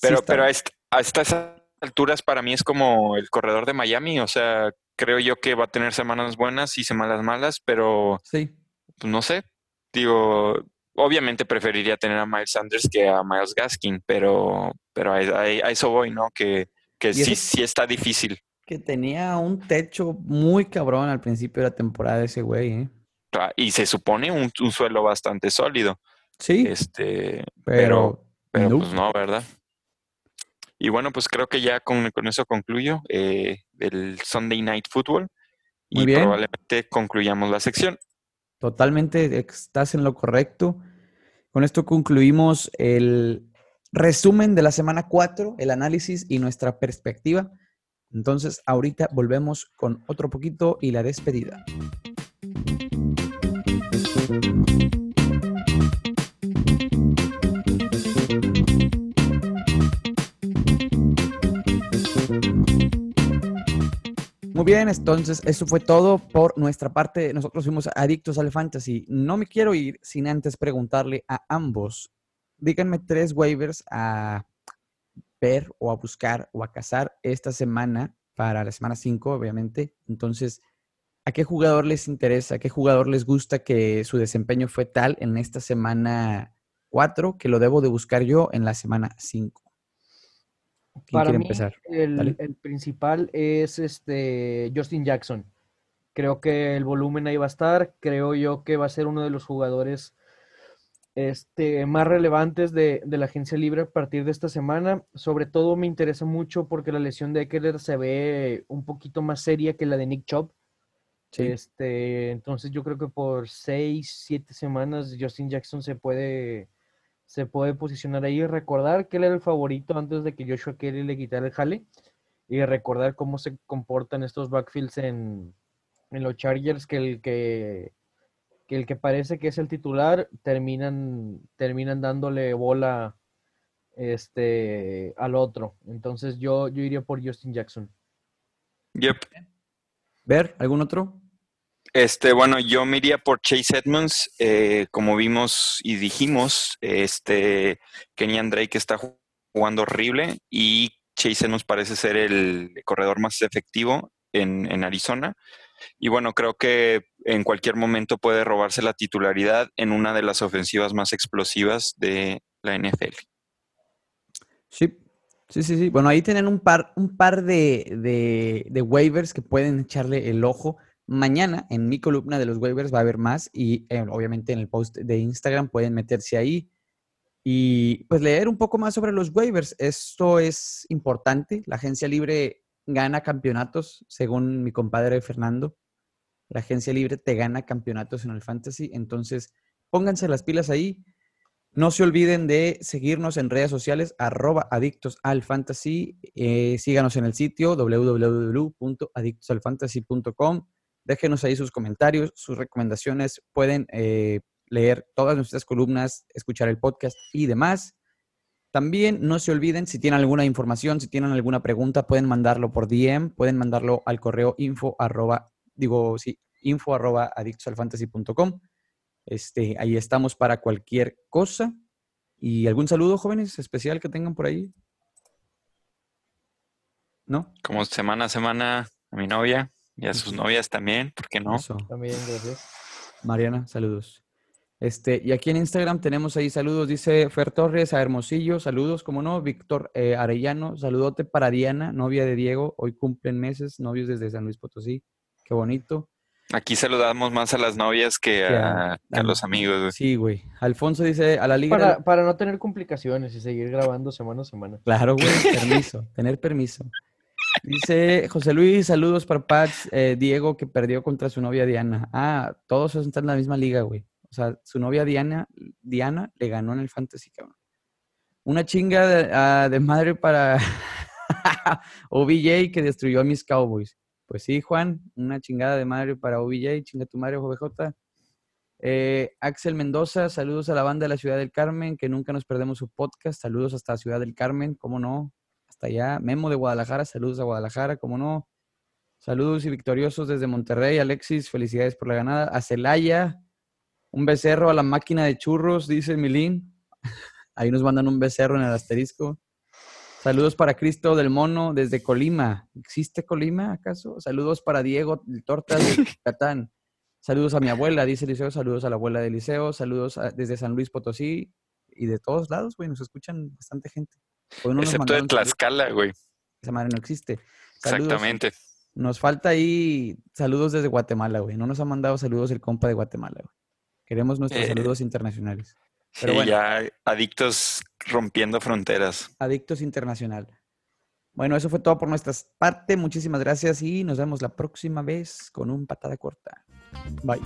pero, pero a estas alturas para mí es como el corredor de Miami, o sea, creo yo que va a tener semanas buenas y semanas malas, pero
sí.
Pues no sé, digo, obviamente preferiría tener a Miles Sanders que a Miles Gaskin, pero, pero a, eso voy, ¿no? Que, que sí, sí está difícil.
Que tenía un techo muy cabrón al principio de la temporada ese güey, ¿eh?
Y se supone un, suelo bastante sólido.
Sí.
Este, pero, pero, pues no, ¿verdad? Y bueno, pues creo que ya con, eso concluyo eh, el Sunday Night Football. y probablemente concluyamos la sección.
Totalmente, estás en lo correcto. Con esto concluimos el resumen de la semana 4, el análisis y nuestra perspectiva. Entonces, ahorita volvemos con otro poquito y la despedida. Muy bien, entonces eso fue todo por nuestra parte. Nosotros fuimos adictos al fantasy. No me quiero ir sin antes preguntarle a ambos. Díganme tres waivers a ver o a buscar o a cazar esta semana para la semana 5, obviamente. Entonces, ¿A qué jugador les interesa? ¿A qué jugador les gusta que su desempeño fue tal en esta semana 4 que lo debo de buscar yo en la semana 5?
¿Quién Para quiere empezar? El, el, principal es este Justin Jackson. Creo que el volumen ahí va a estar. Creo yo que va a ser uno de los jugadores este, más relevantes de, la agencia libre a partir de esta semana. Sobre todo me interesa mucho porque la lesión de Eckler se ve un poquito más seria que la de Nick Chubb. Este, entonces yo creo que por seis, siete semanas Justin Jackson se puede, se puede posicionar ahí y recordar que él era el favorito antes de que Joshua Kelly le quitara el jale y recordar cómo se comportan estos backfields en, en los Chargers que el que que el que parece que es el titular terminan, terminan dándole bola este, al otro. Entonces yo, yo iría por Justin Jackson.
Yep.
¿Ver? ¿Algún otro?
Este, bueno, yo me por Chase Edmonds. Eh, como vimos y dijimos, este Kenyan Drake está jugando horrible y Chase Edmonds parece ser el corredor más efectivo en, en Arizona. Y bueno, creo que en cualquier momento puede robarse la titularidad en una de las ofensivas más explosivas de la NFL.
Sí, sí, sí, sí. Bueno, ahí tienen un par, un par de, de, waivers que pueden echarle el ojo. Mañana en mi columna de los waivers va a haber más y eh, obviamente en el post de Instagram pueden meterse ahí y pues leer un poco más sobre los waivers. Esto es importante. La agencia libre gana campeonatos, según mi compadre Fernando. La agencia libre te gana campeonatos en el fantasy. Entonces, pónganse las pilas ahí. No se olviden de seguirnos en redes sociales, arroba adictos al fantasy. Eh, síganos en el sitio www.adictosalfantasy.com. Déjenos ahí sus comentarios, sus recomendaciones. Pueden eh, leer todas nuestras columnas, escuchar el podcast y demás. También no se olviden, si tienen alguna información, si tienen alguna pregunta, pueden mandarlo por DM, pueden mandarlo al correo info arroba, digo, sí, info arroba adictosalfantasy.com. Este, ahí estamos para cualquier cosa. ¿Y algún saludo, jóvenes, especial que tengan por ahí? ¿No?
Como semana a semana a mi novia y a sus novias también, ¿por qué no?
También, gracias.
Mariana, saludos. Este, y aquí en Instagram tenemos ahí saludos, dice Fer Torres a Hermosillo, saludos, como no, Víctor eh, Arellano, saludote para Diana, novia de Diego, hoy cumplen meses, novios desde San Luis Potosí, qué bonito.
Aquí saludamos más a las novias que a, los amigos.
Sí, güey. Alfonso dice a la liga.
Para, para, no tener complicaciones y seguir grabando semana a semana.
Claro, güey, permiso, tener permiso. Dice José Luis, saludos para Pats, eh, Diego que perdió contra su novia Diana. Ah, todos están en la misma liga, güey. O sea, su novia Diana, Diana le ganó en el Fantasy, cabrón. Una chinga de, ah, madre para OBJ que destruyó a mis Cowboys. Pues sí, Juan, una chingada de madre para OBJ, chinga tu madre, OBJ. Eh, Axel Mendoza, saludos a la banda de la Ciudad del Carmen, que nunca nos perdemos su podcast. Saludos hasta Ciudad del Carmen, cómo no, hasta allá. Memo de Guadalajara, saludos a Guadalajara, cómo no. Saludos y victoriosos desde Monterrey, Alexis, felicidades por la ganada. A Celaya, un becerro a la máquina de churros, dice Milín. Ahí nos mandan un becerro en el asterisco. Saludos para Cristo del Mono desde Colima. ¿Existe Colima acaso? Saludos para Diego Tortas de Catán. Saludos a mi abuela, dice Eliseo. Saludos a la abuela de Eliseo. Saludos desde San Luis Potosí y de todos lados, güey. Nos escuchan bastante gente.
Excepto de Tlaxcala, güey.
Esa madre no existe.
Exactamente.
Nos falta ahí saludos desde Guatemala, güey. No nos ha mandado saludos el compa de Guatemala, güey. Queremos nuestros eh, saludos internacionales.
Pero sí, ya adictos rompiendo fronteras.
Adictos internacional. Bueno, eso fue todo por nuestra parte. Muchísimas gracias y nos vemos la próxima vez con un patada corta. Bye.